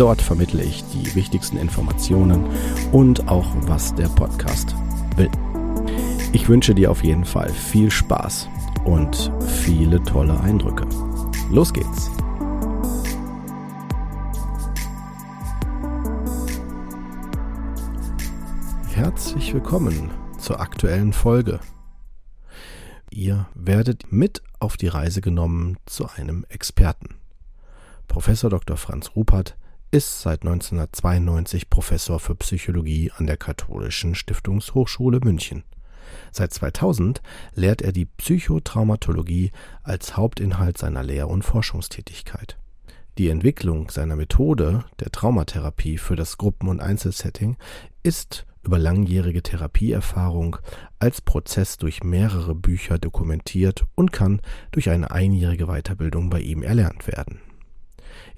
Dort vermittle ich die wichtigsten Informationen und auch, was der Podcast will. Ich wünsche dir auf jeden Fall viel Spaß und viele tolle Eindrücke. Los geht's! Herzlich willkommen zur aktuellen Folge. Ihr werdet mit auf die Reise genommen zu einem Experten. Professor Dr. Franz Ruppert ist seit 1992 Professor für Psychologie an der Katholischen Stiftungshochschule München. Seit 2000 lehrt er die Psychotraumatologie als Hauptinhalt seiner Lehr- und Forschungstätigkeit. Die Entwicklung seiner Methode der Traumatherapie für das Gruppen- und Einzelsetting ist über langjährige Therapieerfahrung als Prozess durch mehrere Bücher dokumentiert und kann durch eine einjährige Weiterbildung bei ihm erlernt werden.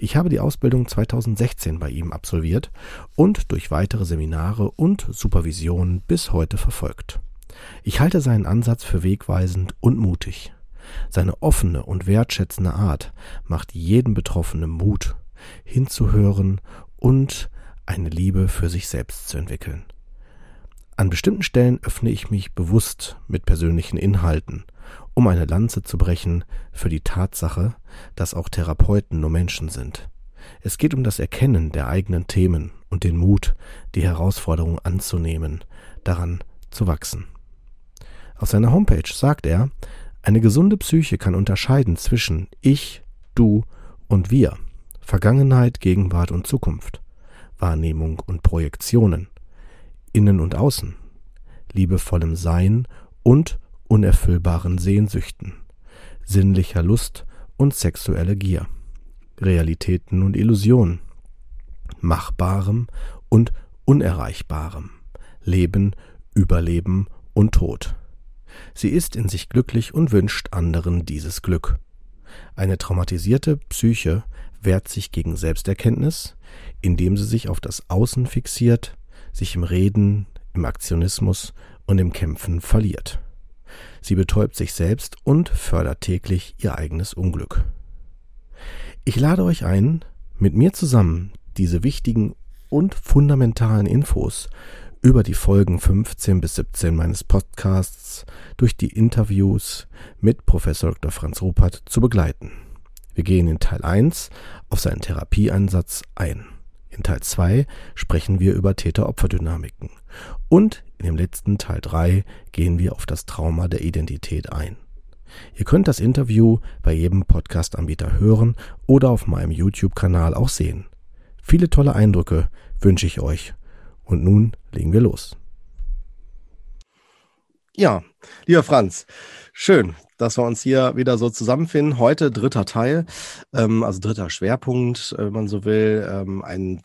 Ich habe die Ausbildung 2016 bei ihm absolviert und durch weitere Seminare und Supervisionen bis heute verfolgt. Ich halte seinen Ansatz für wegweisend und mutig. Seine offene und wertschätzende Art macht jedem Betroffenen Mut, hinzuhören und eine Liebe für sich selbst zu entwickeln. An bestimmten Stellen öffne ich mich bewusst mit persönlichen Inhalten um eine Lanze zu brechen für die Tatsache, dass auch Therapeuten nur Menschen sind. Es geht um das Erkennen der eigenen Themen und den Mut, die Herausforderung anzunehmen, daran zu wachsen. Auf seiner Homepage sagt er, eine gesunde Psyche kann unterscheiden zwischen ich, du und wir, Vergangenheit, Gegenwart und Zukunft, Wahrnehmung und Projektionen, Innen und Außen, liebevollem Sein und unerfüllbaren Sehnsüchten, sinnlicher Lust und sexuelle Gier, Realitäten und Illusionen, Machbarem und Unerreichbarem, Leben, Überleben und Tod. Sie ist in sich glücklich und wünscht anderen dieses Glück. Eine traumatisierte Psyche wehrt sich gegen Selbsterkenntnis, indem sie sich auf das Außen fixiert, sich im Reden, im Aktionismus und im Kämpfen verliert. Sie betäubt sich selbst und fördert täglich ihr eigenes Unglück. Ich lade euch ein, mit mir zusammen diese wichtigen und fundamentalen Infos über die Folgen 15 bis 17 meines Podcasts durch die Interviews mit Professor Dr. Franz Ruppert zu begleiten. Wir gehen in Teil 1 auf seinen Therapieansatz ein. In Teil 2 sprechen wir über Täter-Opfer-Dynamiken. Und in dem letzten Teil 3 gehen wir auf das Trauma der Identität ein. Ihr könnt das Interview bei jedem Podcast-Anbieter hören oder auf meinem YouTube-Kanal auch sehen. Viele tolle Eindrücke wünsche ich euch. Und nun legen wir los. Ja, lieber Franz, schön, dass wir uns hier wieder so zusammenfinden. Heute dritter Teil, ähm, also dritter Schwerpunkt, äh, wenn man so will. Ähm, ein,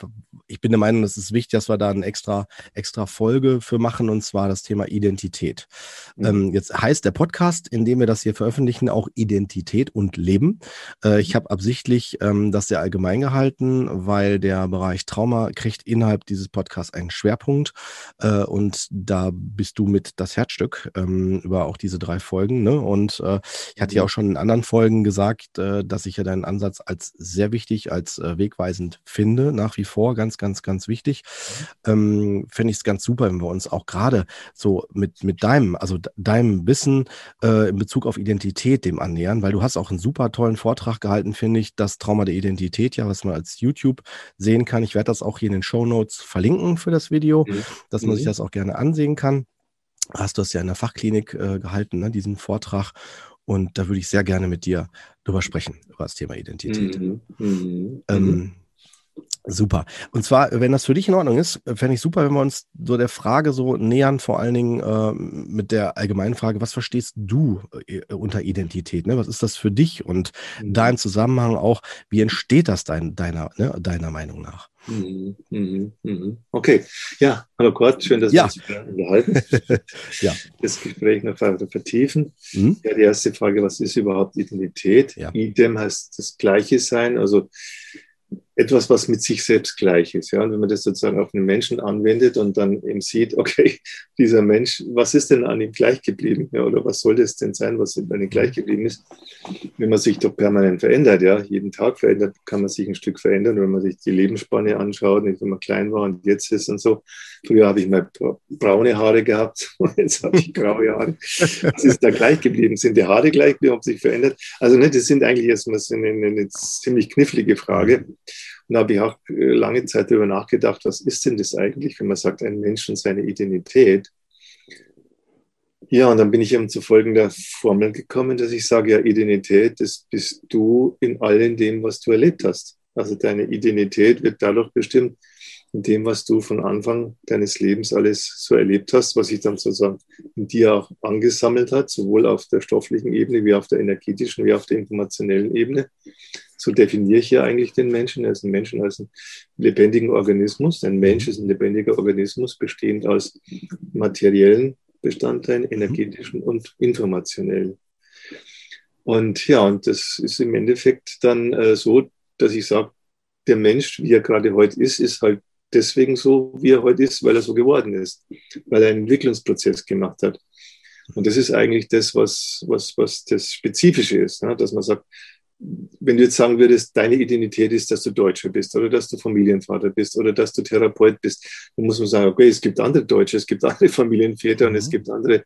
ich bin der Meinung, es ist wichtig, dass wir da eine extra, extra Folge für machen, und zwar das Thema Identität. Mhm. Ähm, jetzt heißt der Podcast, in dem wir das hier veröffentlichen, auch Identität und Leben. Äh, ich habe absichtlich ähm, das sehr allgemein gehalten, weil der Bereich Trauma kriegt innerhalb dieses Podcasts einen Schwerpunkt. Äh, und da bist du mit das Herzstück ähm, über auch diese drei Folgen. Ne? Und äh, ich hatte ja mhm. auch schon in anderen Folgen gesagt, äh, dass ich ja deinen Ansatz als sehr wichtig, als äh, wegweisend finde, nach wie vor ganz, ganz, ganz wichtig. Mhm. Ähm, Fände ich es ganz super, wenn wir uns auch gerade so mit, mit deinem, also deinem Wissen äh, in Bezug auf Identität dem annähern, weil du hast auch einen super tollen Vortrag gehalten, finde ich, das Trauma der Identität, ja, was man als YouTube sehen kann. Ich werde das auch hier in den Show Notes verlinken für das Video, mhm. dass man mhm. sich das auch gerne ansehen kann hast du es ja in der Fachklinik äh, gehalten, ne, diesen Vortrag. Und da würde ich sehr gerne mit dir drüber sprechen, über das Thema Identität. Mhm, mh, ähm, Super. Und zwar, wenn das für dich in Ordnung ist, fände ich super, wenn wir uns so der Frage so nähern, vor allen Dingen äh, mit der allgemeinen Frage, was verstehst du äh, unter Identität? Ne? Was ist das für dich? Und mhm. da im Zusammenhang auch, wie entsteht das dein, deiner, ne, deiner Meinung nach? Mhm, mhm, mhm. Okay, ja, hallo Kurt, schön, dass ja. wir uns unterhalten. ja. Das Gespräch noch weiter vertiefen. Ja, die erste Frage, was ist überhaupt Identität? Ja. Idem heißt das Gleiche sein, also etwas, was mit sich selbst gleich ist. Ja? Und wenn man das sozusagen auf einen Menschen anwendet und dann eben sieht, okay, dieser Mensch, was ist denn an ihm gleich geblieben? Ja? Oder was soll das denn sein, was an ihm gleich geblieben ist? Wenn man sich doch permanent verändert, ja, jeden Tag verändert, kann man sich ein Stück verändern. wenn man sich die Lebensspanne anschaut, nicht wenn man klein war und jetzt ist und so. Früher habe ich mal braune Haare gehabt und jetzt habe ich graue Haare. Was ist da gleich geblieben? Sind die Haare gleich geblieben, haben sich verändert? Also ne, das sind eigentlich erstmal eine, eine ziemlich knifflige Frage. Und da habe ich auch äh, lange Zeit darüber nachgedacht, was ist denn das eigentlich, wenn man sagt, ein Mensch und seine Identität. Ja, und dann bin ich eben zu folgender Formel gekommen, dass ich sage, ja, Identität, das bist du in allem dem, was du erlebt hast. Also deine Identität wird dadurch bestimmt, in dem, was du von Anfang deines Lebens alles so erlebt hast, was sich dann sozusagen in dir auch angesammelt hat, sowohl auf der stofflichen Ebene wie auf der energetischen wie auf der informationellen Ebene so definiere ich ja eigentlich den Menschen. Er ist ein Menschen als einen lebendigen Organismus. Ein Mensch mhm. ist ein lebendiger Organismus, bestehend aus materiellen Bestandteilen, mhm. energetischen und informationellen. Und ja, und das ist im Endeffekt dann äh, so, dass ich sage, der Mensch, wie er gerade heute ist, ist halt deswegen so, wie er heute ist, weil er so geworden ist, weil er einen Entwicklungsprozess gemacht hat. Und das ist eigentlich das, was, was, was das Spezifische ist, ne? dass man sagt, wenn du jetzt sagen würdest, deine Identität ist, dass du Deutscher bist oder dass du Familienvater bist oder dass du Therapeut bist, dann muss man sagen, okay, es gibt andere Deutsche, es gibt andere Familienväter mhm. und es mhm. gibt andere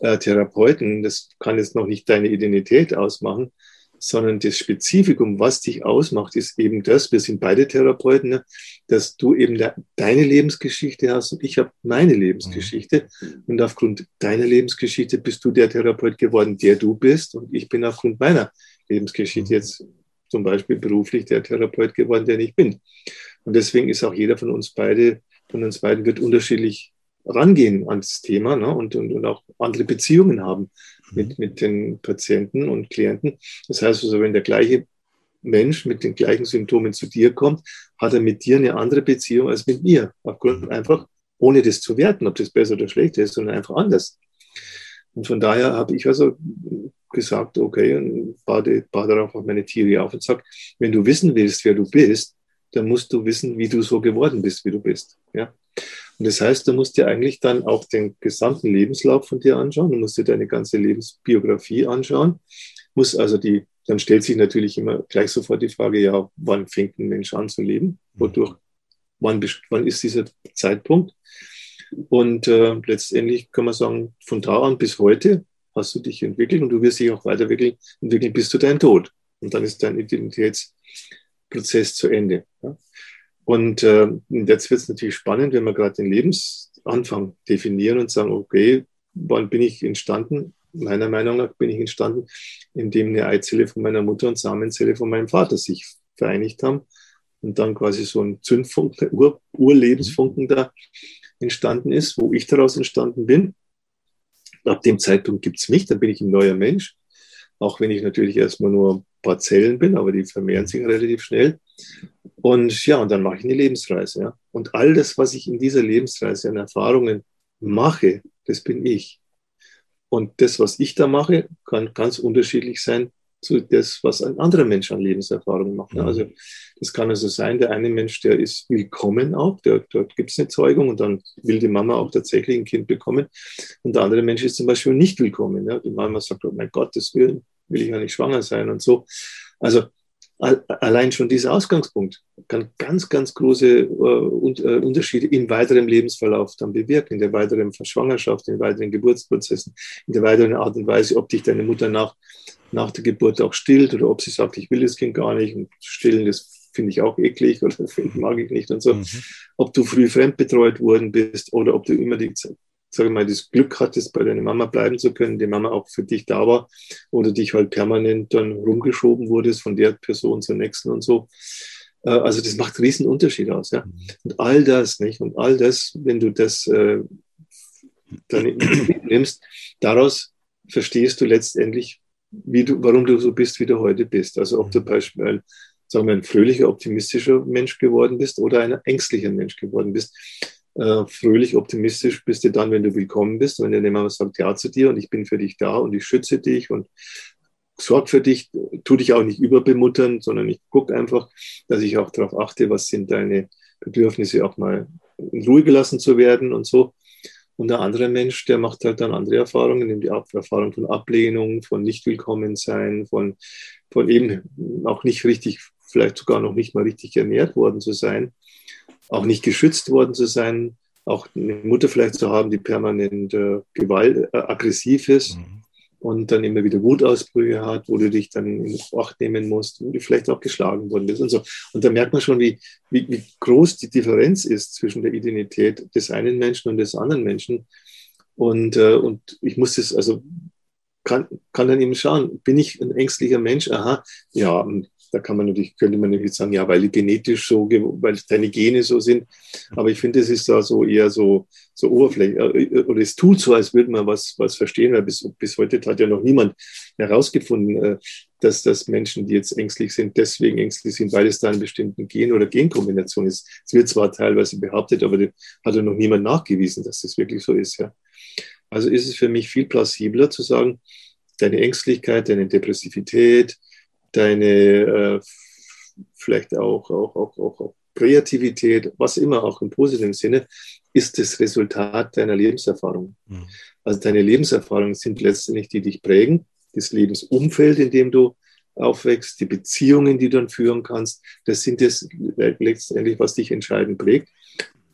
äh, Therapeuten. Das kann jetzt noch nicht deine Identität ausmachen, sondern das Spezifikum, was dich ausmacht, ist eben das, wir sind beide Therapeuten, ne, dass du eben de deine Lebensgeschichte hast und ich habe meine Lebensgeschichte. Mhm. Und aufgrund deiner Lebensgeschichte bist du der Therapeut geworden, der du bist und ich bin aufgrund meiner Lebensgeschichte mhm. jetzt zum Beispiel beruflich der Therapeut geworden, der ich bin. Und deswegen ist auch jeder von uns beide, von uns beiden wird unterschiedlich rangehen ans Thema ne? und, und, und auch andere Beziehungen haben mit, mhm. mit den Patienten und Klienten. Das heißt also, wenn der gleiche Mensch mit den gleichen Symptomen zu dir kommt, hat er mit dir eine andere Beziehung als mit mir. Aufgrund mhm. einfach, ohne das zu werten, ob das besser oder schlechter ist, sondern einfach anders. Und von daher habe ich also gesagt, okay, und baue, baue darauf auch meine Theorie auf und sage, wenn du wissen willst, wer du bist, dann musst du wissen, wie du so geworden bist, wie du bist. Ja? Und das heißt, du musst dir eigentlich dann auch den gesamten Lebenslauf von dir anschauen, du musst dir deine ganze Lebensbiografie anschauen, muss also die, dann stellt sich natürlich immer gleich sofort die Frage, ja, wann fängt ein Mensch an zu leben? Wodurch, wann, wann ist dieser Zeitpunkt? Und äh, letztendlich kann man sagen, von da an bis heute hast du dich entwickelt und du wirst dich auch weiterentwickeln entwickeln bis zu deinem Tod. Und dann ist dein Identitätsprozess zu Ende. Ja? Und äh, jetzt wird es natürlich spannend, wenn wir gerade den Lebensanfang definieren und sagen, okay, wann bin ich entstanden? Meiner Meinung nach bin ich entstanden, indem eine Eizelle von meiner Mutter und Samenzelle von meinem Vater sich vereinigt haben und dann quasi so ein Zündfunken, Ur Urlebensfunken da entstanden ist, wo ich daraus entstanden bin. Ab dem Zeitpunkt gibt es mich, dann bin ich ein neuer Mensch, auch wenn ich natürlich erstmal nur ein paar Zellen bin, aber die vermehren sich relativ schnell. Und ja, und dann mache ich eine Lebensreise. Ja. Und all das, was ich in dieser Lebensreise an Erfahrungen mache, das bin ich. Und das, was ich da mache, kann ganz unterschiedlich sein zu das, was ein anderer Mensch an Lebenserfahrung macht. Mhm. Also das kann also sein, der eine Mensch, der ist willkommen auch, der, dort gibt es eine Zeugung und dann will die Mama auch tatsächlich ein Kind bekommen. Und der andere Mensch ist zum Beispiel nicht willkommen. Ja? Die Mama sagt, oh mein Gott, das will, will ich ja nicht schwanger sein und so. Also allein schon dieser Ausgangspunkt kann ganz, ganz große äh, äh, Unterschiede im weiteren Lebensverlauf dann bewirken, in der weiteren Schwangerschaft, in den weiteren Geburtsprozessen, in der weiteren Art und Weise, ob dich deine Mutter nach, nach der Geburt auch stillt oder ob sie sagt, ich will das Kind gar nicht und stillen, das finde ich auch eklig oder mag ich nicht und so. Mhm. Ob du früh fremdbetreut worden bist oder ob du immer die sage mal, das Glück hattest, bei deiner Mama bleiben zu können, die Mama auch für dich da war oder dich halt permanent dann rumgeschoben wurdest von der Person zur nächsten und so. Äh, also das macht einen riesen Unterschied aus. Ja? Mhm. Und all das, nicht? Und all das, wenn du das äh, dann nimmst, daraus verstehst du letztendlich, wie du, warum du so bist, wie du heute bist. Also ob du mhm. beispielsweise sagen wir, ein fröhlicher, optimistischer Mensch geworden bist oder ein ängstlicher Mensch geworden bist. Äh, fröhlich, optimistisch bist du dann, wenn du willkommen bist, wenn der jemand sagt Ja zu dir und ich bin für dich da und ich schütze dich und sorge für dich, tu dich auch nicht überbemuttern, sondern ich gucke einfach, dass ich auch darauf achte, was sind deine Bedürfnisse, auch mal in Ruhe gelassen zu werden und so. Und der andere Mensch, der macht halt dann andere Erfahrungen, nimmt die Erfahrung von Ablehnung, von nicht willkommen sein, von, von eben auch nicht richtig, vielleicht sogar noch nicht mal richtig ernährt worden zu sein, auch nicht geschützt worden zu sein, auch eine Mutter vielleicht zu haben, die permanent äh, gewalt, äh, aggressiv ist. Mhm und dann immer wieder Wutausbrüche hat, wo du dich dann in Acht nehmen musst, wo du vielleicht auch geschlagen worden bist und so. Und da merkt man schon, wie, wie, wie groß die Differenz ist zwischen der Identität des einen Menschen und des anderen Menschen. Und, äh, und ich muss das, also kann, kann dann eben schauen, bin ich ein ängstlicher Mensch? Aha, ja, da kann man natürlich, könnte man natürlich sagen, ja, weil genetisch so, weil deine Gene so sind. Aber ich finde, es ist da so eher so, so oberflächlich. Äh, oder es tut so, als würde man was, was verstehen, weil bis, bis heute hat ja noch niemand herausgefunden, äh, dass, dass Menschen, die jetzt ängstlich sind, deswegen ängstlich sind, weil es da eine bestimmte Gen- oder Genkombination ist. Es wird zwar teilweise behauptet, aber hat ja noch niemand nachgewiesen, dass das wirklich so ist. Ja. Also ist es für mich viel plausibler zu sagen, deine Ängstlichkeit, deine Depressivität, deine äh, vielleicht auch, auch, auch, auch, auch Kreativität, was immer auch im positiven Sinne, ist das Resultat deiner Lebenserfahrung. Mhm. Also deine Lebenserfahrungen sind letztendlich die, die dich prägen, das Lebensumfeld, in dem du aufwächst, die Beziehungen, die du dann führen kannst, das sind es letztendlich, was dich entscheidend prägt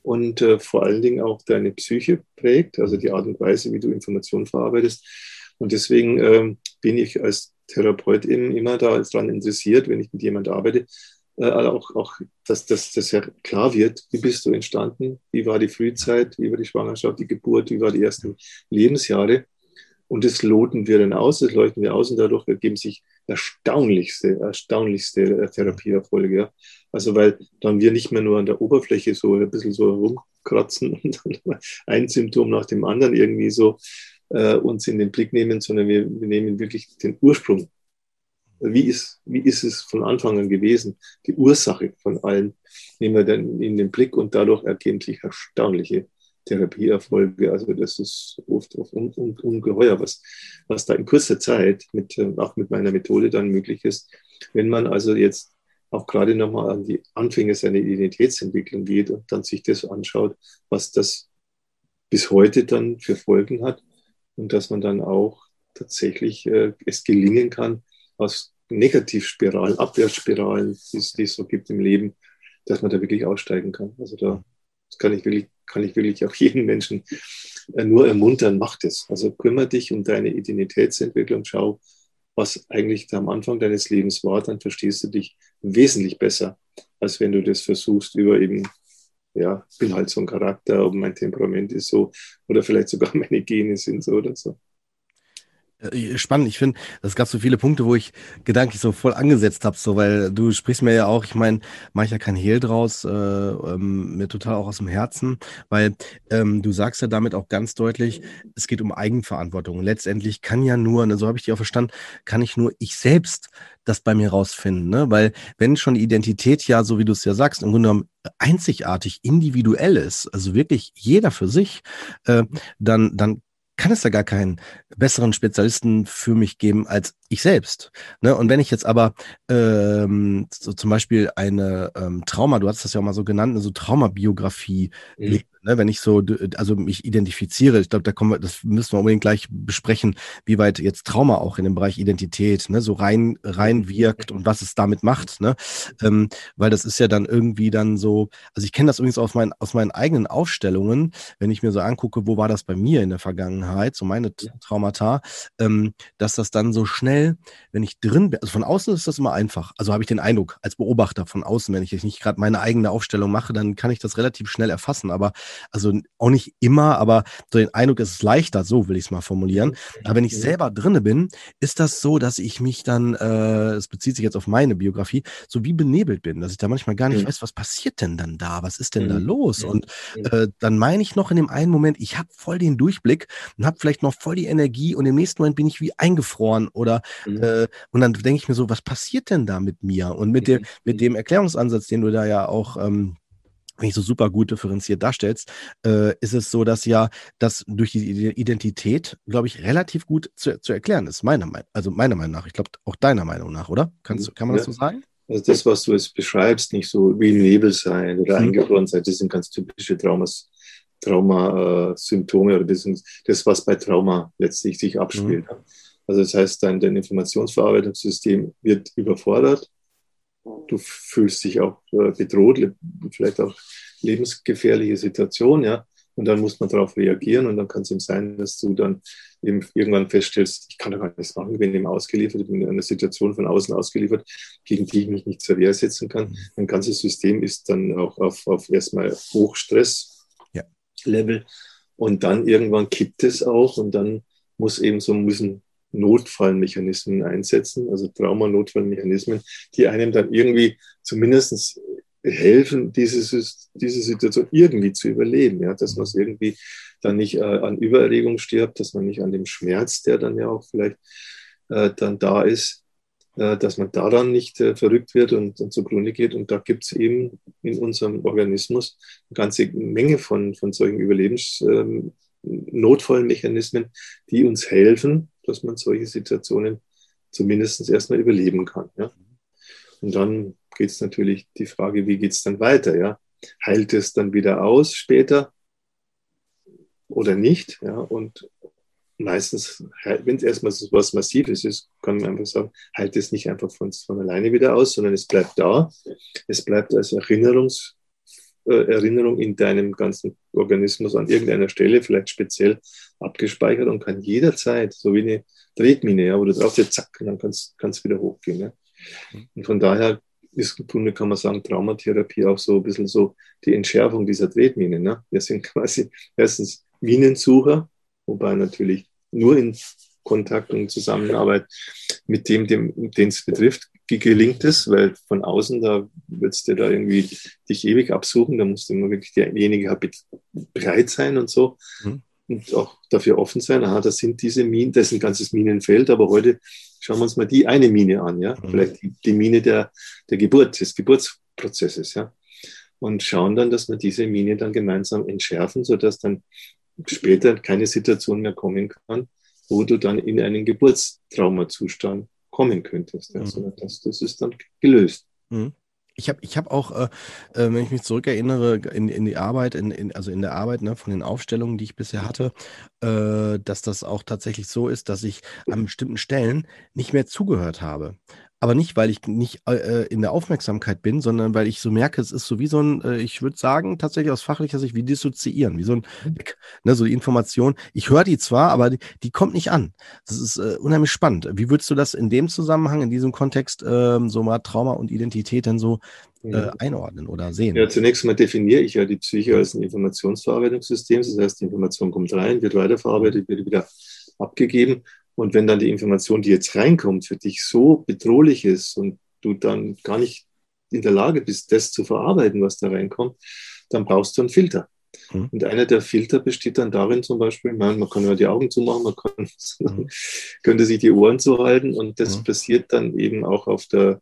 und äh, vor allen Dingen auch deine Psyche prägt, also die Art und Weise, wie du Informationen verarbeitest. Und deswegen ähm, bin ich als Therapeut eben immer daran interessiert, wenn ich mit jemandem arbeite, äh, also auch, auch dass, dass das ja klar wird, wie bist du entstanden, wie war die Frühzeit, wie war die Schwangerschaft, die Geburt, wie waren die ersten Lebensjahre. Und das loten wir dann aus, das leuchten wir aus und dadurch ergeben sich erstaunlichste, erstaunlichste äh, Therapieerfolge. Ja. Also weil dann wir nicht mehr nur an der Oberfläche so ein bisschen so rumkratzen und dann ein Symptom nach dem anderen irgendwie so äh, uns in den Blick nehmen, sondern wir, wir nehmen wirklich den Ursprung. Wie ist, wie ist es von Anfang an gewesen? Die Ursache von allen nehmen wir dann in den Blick und dadurch ergeben sich erstaunliche Therapieerfolge. Also das ist oft, oft un, un, ungeheuer, was, was da in kurzer Zeit mit, äh, auch mit meiner Methode dann möglich ist. Wenn man also jetzt auch gerade nochmal an die Anfänge seiner Identitätsentwicklung geht und dann sich das anschaut, was das bis heute dann für Folgen hat und dass man dann auch tatsächlich äh, es gelingen kann, aus Negativspiralen, Abwärtsspiralen, die es, so gibt im Leben, dass man da wirklich aussteigen kann. Also da kann ich wirklich, kann ich wirklich auch jeden Menschen äh, nur ermuntern, mach das. Also kümmere dich um deine Identitätsentwicklung, schau, was eigentlich am Anfang deines Lebens war, dann verstehst du dich wesentlich besser, als wenn du das versuchst über eben ja, bin halt so ein Charakter, ob mein Temperament ist so oder vielleicht sogar meine Gene sind so oder so. Äh, spannend, ich finde, es gab so viele Punkte, wo ich gedanklich so voll angesetzt habe, so, weil du sprichst mir ja auch, ich meine, mache ich ja kein Hehl draus, äh, ähm, mir total auch aus dem Herzen, weil ähm, du sagst ja damit auch ganz deutlich, es geht um Eigenverantwortung. Letztendlich kann ja nur, ne, so habe ich dich auch verstanden, kann ich nur ich selbst das bei mir rausfinden, ne? Weil wenn schon die Identität ja, so wie du es ja sagst, im Grunde genommen einzigartig, individuell ist, also wirklich jeder für sich, äh, dann, dann kann es da gar keinen besseren Spezialisten für mich geben als ich selbst. Ne? Und wenn ich jetzt aber ähm, so zum Beispiel eine ähm, Trauma, du hast das ja auch mal so genannt, eine so Traumabiografie mhm ne, wenn ich so, also mich identifiziere, ich glaube, da kommen wir, das müssen wir unbedingt gleich besprechen, wie weit jetzt Trauma auch in dem Bereich Identität, ne, so rein, rein wirkt und was es damit macht, ne, ähm, weil das ist ja dann irgendwie dann so, also ich kenne das übrigens aus meinen, aus meinen eigenen Aufstellungen, wenn ich mir so angucke, wo war das bei mir in der Vergangenheit, so meine Traumata, ähm, dass das dann so schnell, wenn ich drin bin, also von außen ist das immer einfach, also habe ich den Eindruck, als Beobachter von außen, wenn ich jetzt nicht gerade meine eigene Aufstellung mache, dann kann ich das relativ schnell erfassen, aber Also auch nicht immer, aber so den Eindruck, es ist leichter, so will ich es mal formulieren. Aber wenn ich selber drinne bin, ist das so, dass ich mich dann, äh, es bezieht sich jetzt auf meine Biografie, so wie benebelt bin, dass ich da manchmal gar nicht mhm. weiß, was passiert denn dann da? Was ist denn mhm. da los? Und äh, dann meine ich noch in dem einen Moment, ich habe voll den Durchblick und habe vielleicht noch voll die Energie und im nächsten Moment bin ich wie eingefroren oder mhm. äh, und dann denke ich mir so, was passiert denn da mit mir? Und mit dem, mit dem Erklärungsansatz, den du da ja auch ähm, wenn ich so super gut differenziert darstellst, äh, ist es so, dass ja das durch die Identität, glaube ich, relativ gut zu, zu erklären ist. Meiner Meinung, also meiner Meinung nach. Ich glaube auch deiner Meinung nach, oder? Kannst, kann man ja. das so sagen? Also das, was du jetzt beschreibst, nicht so wie Nebel sein oder mhm. eingefroren sein, das sind ganz typische Traumas, Trauma-Symptome oder das, das, was bei Trauma letztlich sich abspielt. Mhm. Also das heißt, dein, dein Informationsverarbeitungssystem wird überfordert du fühlst dich auch äh, bedroht, vielleicht auch lebensgefährliche Situation, ja. Und dann muss man darauf reagieren und dann kann es eben sein, dass du dann eben irgendwann feststellst, ich kann da gar nichts machen, ich bin eben ausgeliefert, ich bin in einer Situation von außen ausgeliefert, gegen die ich mich nicht zur Wehr setzen kann. Mhm. Mein ganzes System ist dann auch auf, auf erstmal Hochstress-Level ja. und dann irgendwann kippt es auch und dann muss eben so müssen Notfallmechanismen einsetzen, also Traumanotfallmechanismen, die einem dann irgendwie zumindest helfen, diese, diese Situation irgendwie zu überleben, ja, dass man es irgendwie dann nicht äh, an Übererregung stirbt, dass man nicht an dem Schmerz, der dann ja auch vielleicht äh, dann da ist, äh, dass man daran nicht äh, verrückt wird und, und zugrunde geht. Und da gibt es eben in unserem Organismus eine ganze Menge von, von solchen Überlebensnotfallmechanismen, ähm, die uns helfen, dass man solche Situationen zumindest erstmal überleben kann. Ja? Und dann geht es natürlich die Frage, wie geht es dann weiter? Ja? Heilt es dann wieder aus später oder nicht? Ja? Und meistens, wenn es erstmal so was Massives ist, kann man einfach sagen, heilt es nicht einfach von, von alleine wieder aus, sondern es bleibt da. Es bleibt als Erinnerungs, äh, Erinnerung in deinem ganzen Organismus an irgendeiner Stelle, vielleicht speziell abgespeichert und kann jederzeit, so wie eine Tretmine, ja, wo du drauf jetzt zack, und dann kannst es wieder hochgehen. Ja. Und von daher ist im Grunde, kann man sagen, Traumatherapie auch so ein bisschen so die Entschärfung dieser Tretmine. Ne? Wir sind quasi erstens Minensucher, wobei natürlich nur in Kontakt und Zusammenarbeit mit dem, den es betrifft, gelingt es, weil von außen, da würdest du da irgendwie dich ewig absuchen, da musst du immer wirklich derjenige bereit sein und so. Mhm. Und auch dafür offen sein, aha, das sind diese Minen, das ist ein ganzes Minenfeld, aber heute schauen wir uns mal die eine Mine an, ja, mhm. vielleicht die, die, Mine der, der Geburt, des Geburtsprozesses, ja, und schauen dann, dass wir diese Mine dann gemeinsam entschärfen, sodass dann später keine Situation mehr kommen kann, wo du dann in einen Geburtstraumazustand kommen könntest. Ja, mhm. das, das ist dann gelöst. Mhm. Ich habe ich hab auch, äh, äh, wenn ich mich zurückerinnere, in, in die Arbeit, in, in, also in der Arbeit ne, von den Aufstellungen, die ich bisher hatte, äh, dass das auch tatsächlich so ist, dass ich an bestimmten Stellen nicht mehr zugehört habe aber nicht, weil ich nicht äh, in der Aufmerksamkeit bin, sondern weil ich so merke, es ist so wie so ein, äh, ich würde sagen, tatsächlich aus fachlicher Sicht, wie dissoziieren, wie so ein, mhm. ne, so die Information. Ich höre die zwar, aber die, die, kommt nicht an. Das ist äh, unheimlich spannend. Wie würdest du das in dem Zusammenhang, in diesem Kontext, ähm, so mal Trauma und Identität dann so äh, mhm. einordnen oder sehen? Ja, zunächst mal definiere ich ja die Psyche als ein Informationsverarbeitungssystem. Das heißt, die Information kommt rein, wird weiterverarbeitet, wird wieder abgegeben und wenn dann die Information, die jetzt reinkommt, für dich so bedrohlich ist und du dann gar nicht in der Lage bist, das zu verarbeiten, was da reinkommt, dann brauchst du einen Filter. Mhm. Und einer der Filter besteht dann darin zum Beispiel, man, man kann ja die Augen zumachen, man kann, mhm. könnte sich die Ohren zuhalten und das mhm. passiert dann eben auch auf der,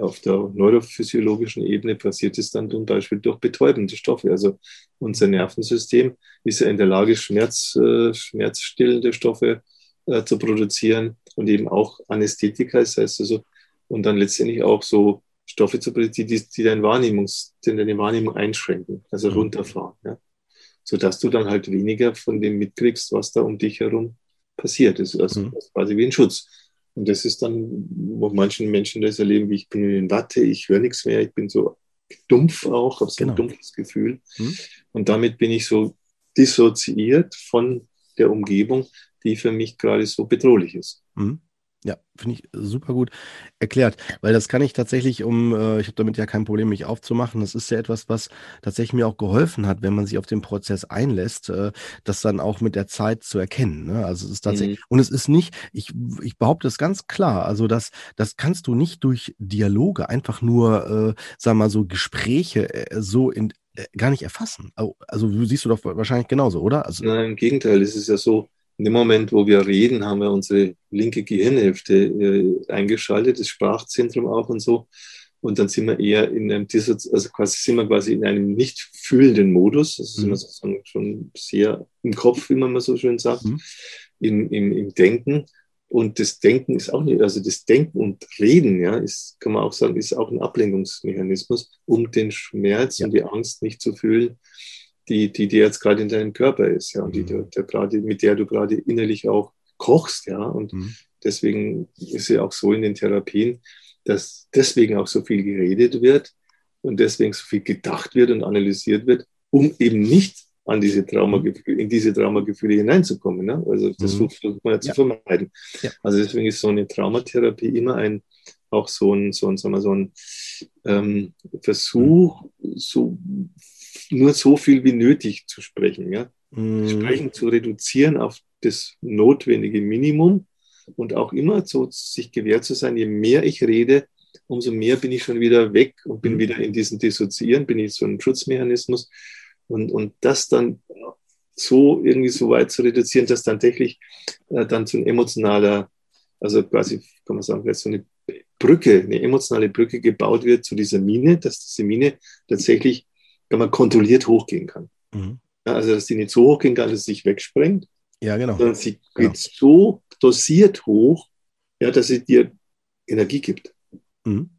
auf der neurophysiologischen Ebene, passiert es dann zum Beispiel durch betäubende Stoffe. Also unser Nervensystem ist ja in der Lage, Schmerz, äh, schmerzstillende Stoffe äh, zu produzieren und eben auch Anästhetika, das heißt also, und dann letztendlich auch so Stoffe zu produzieren, die, die deine, Wahrnehmungs, die deine Wahrnehmung einschränken, also mhm. runterfahren, ja? sodass du dann halt weniger von dem mitkriegst, was da um dich herum passiert. Das ist also mhm. quasi wie ein Schutz. Und das ist dann, wo manchen Menschen das erleben, wie ich bin in Watte, ich höre nichts mehr, ich bin so dumpf auch, habe so genau. ein dumpfes Gefühl. Mhm. Und damit bin ich so dissoziiert von der Umgebung, die für mich gerade so bedrohlich ist. Mhm. Ja, finde ich super gut erklärt, weil das kann ich tatsächlich, um, äh, ich habe damit ja kein Problem, mich aufzumachen. Das ist ja etwas, was tatsächlich mir auch geholfen hat, wenn man sich auf den Prozess einlässt, äh, das dann auch mit der Zeit zu erkennen. Ne? Also es ist tatsächlich, mhm. und es ist nicht, ich, ich behaupte es ganz klar, also das, das kannst du nicht durch Dialoge, einfach nur, äh, sag mal so Gespräche äh, so in, äh, gar nicht erfassen. Also siehst du doch wahrscheinlich genauso, oder? Also, Nein, im Gegenteil, es ist ja so, in dem Moment, wo wir reden, haben wir unsere linke Gehirnhälfte äh, eingeschaltet, das Sprachzentrum auch und so. Und dann sind wir eher in einem Dissozi also quasi sind wir quasi in einem nicht fühlenden Modus. Das ist mhm. immer sozusagen schon sehr im Kopf, wie man mal so schön sagt, mhm. im, im, im Denken. Und das Denken ist auch nicht, also das Denken und Reden, ja, ist, kann man auch sagen, ist auch ein Ablenkungsmechanismus, um den Schmerz ja. und die Angst nicht zu fühlen, die, die, die jetzt gerade in deinem Körper ist, ja, und die, mhm. der, der mit der du gerade innerlich auch kochst, ja. Und mhm. deswegen ist ja auch so in den Therapien, dass deswegen auch so viel geredet wird und deswegen so viel gedacht wird und analysiert wird, um eben nicht an diese Traumagefühle, in diese Traumagefühle hineinzukommen. Ne? Also das mhm. versucht man ja zu ja. vermeiden. Ja. Also deswegen ist so eine Traumatherapie immer ein auch so ein, so ein, sagen wir, so ein ähm, Versuch, so nur so viel wie nötig zu sprechen. Ja? Mhm. Sprechen zu reduzieren auf das notwendige Minimum und auch immer so sich gewährt zu sein, je mehr ich rede, umso mehr bin ich schon wieder weg und bin mhm. wieder in diesem Dissoziieren, bin ich so ein Schutzmechanismus. Und, und das dann so irgendwie so weit zu reduzieren, dass dann tatsächlich äh, dann so ein emotionaler, also quasi, kann man sagen, so eine Brücke, eine emotionale Brücke gebaut wird zu dieser Mine, dass diese Mine tatsächlich wenn man kontrolliert hochgehen kann. Mhm. Ja, also, dass die nicht so hochgehen kann, dass sie sich wegsprengt. Ja, genau. Sondern sie genau. geht so dosiert hoch, ja, dass sie dir Energie gibt. Mhm.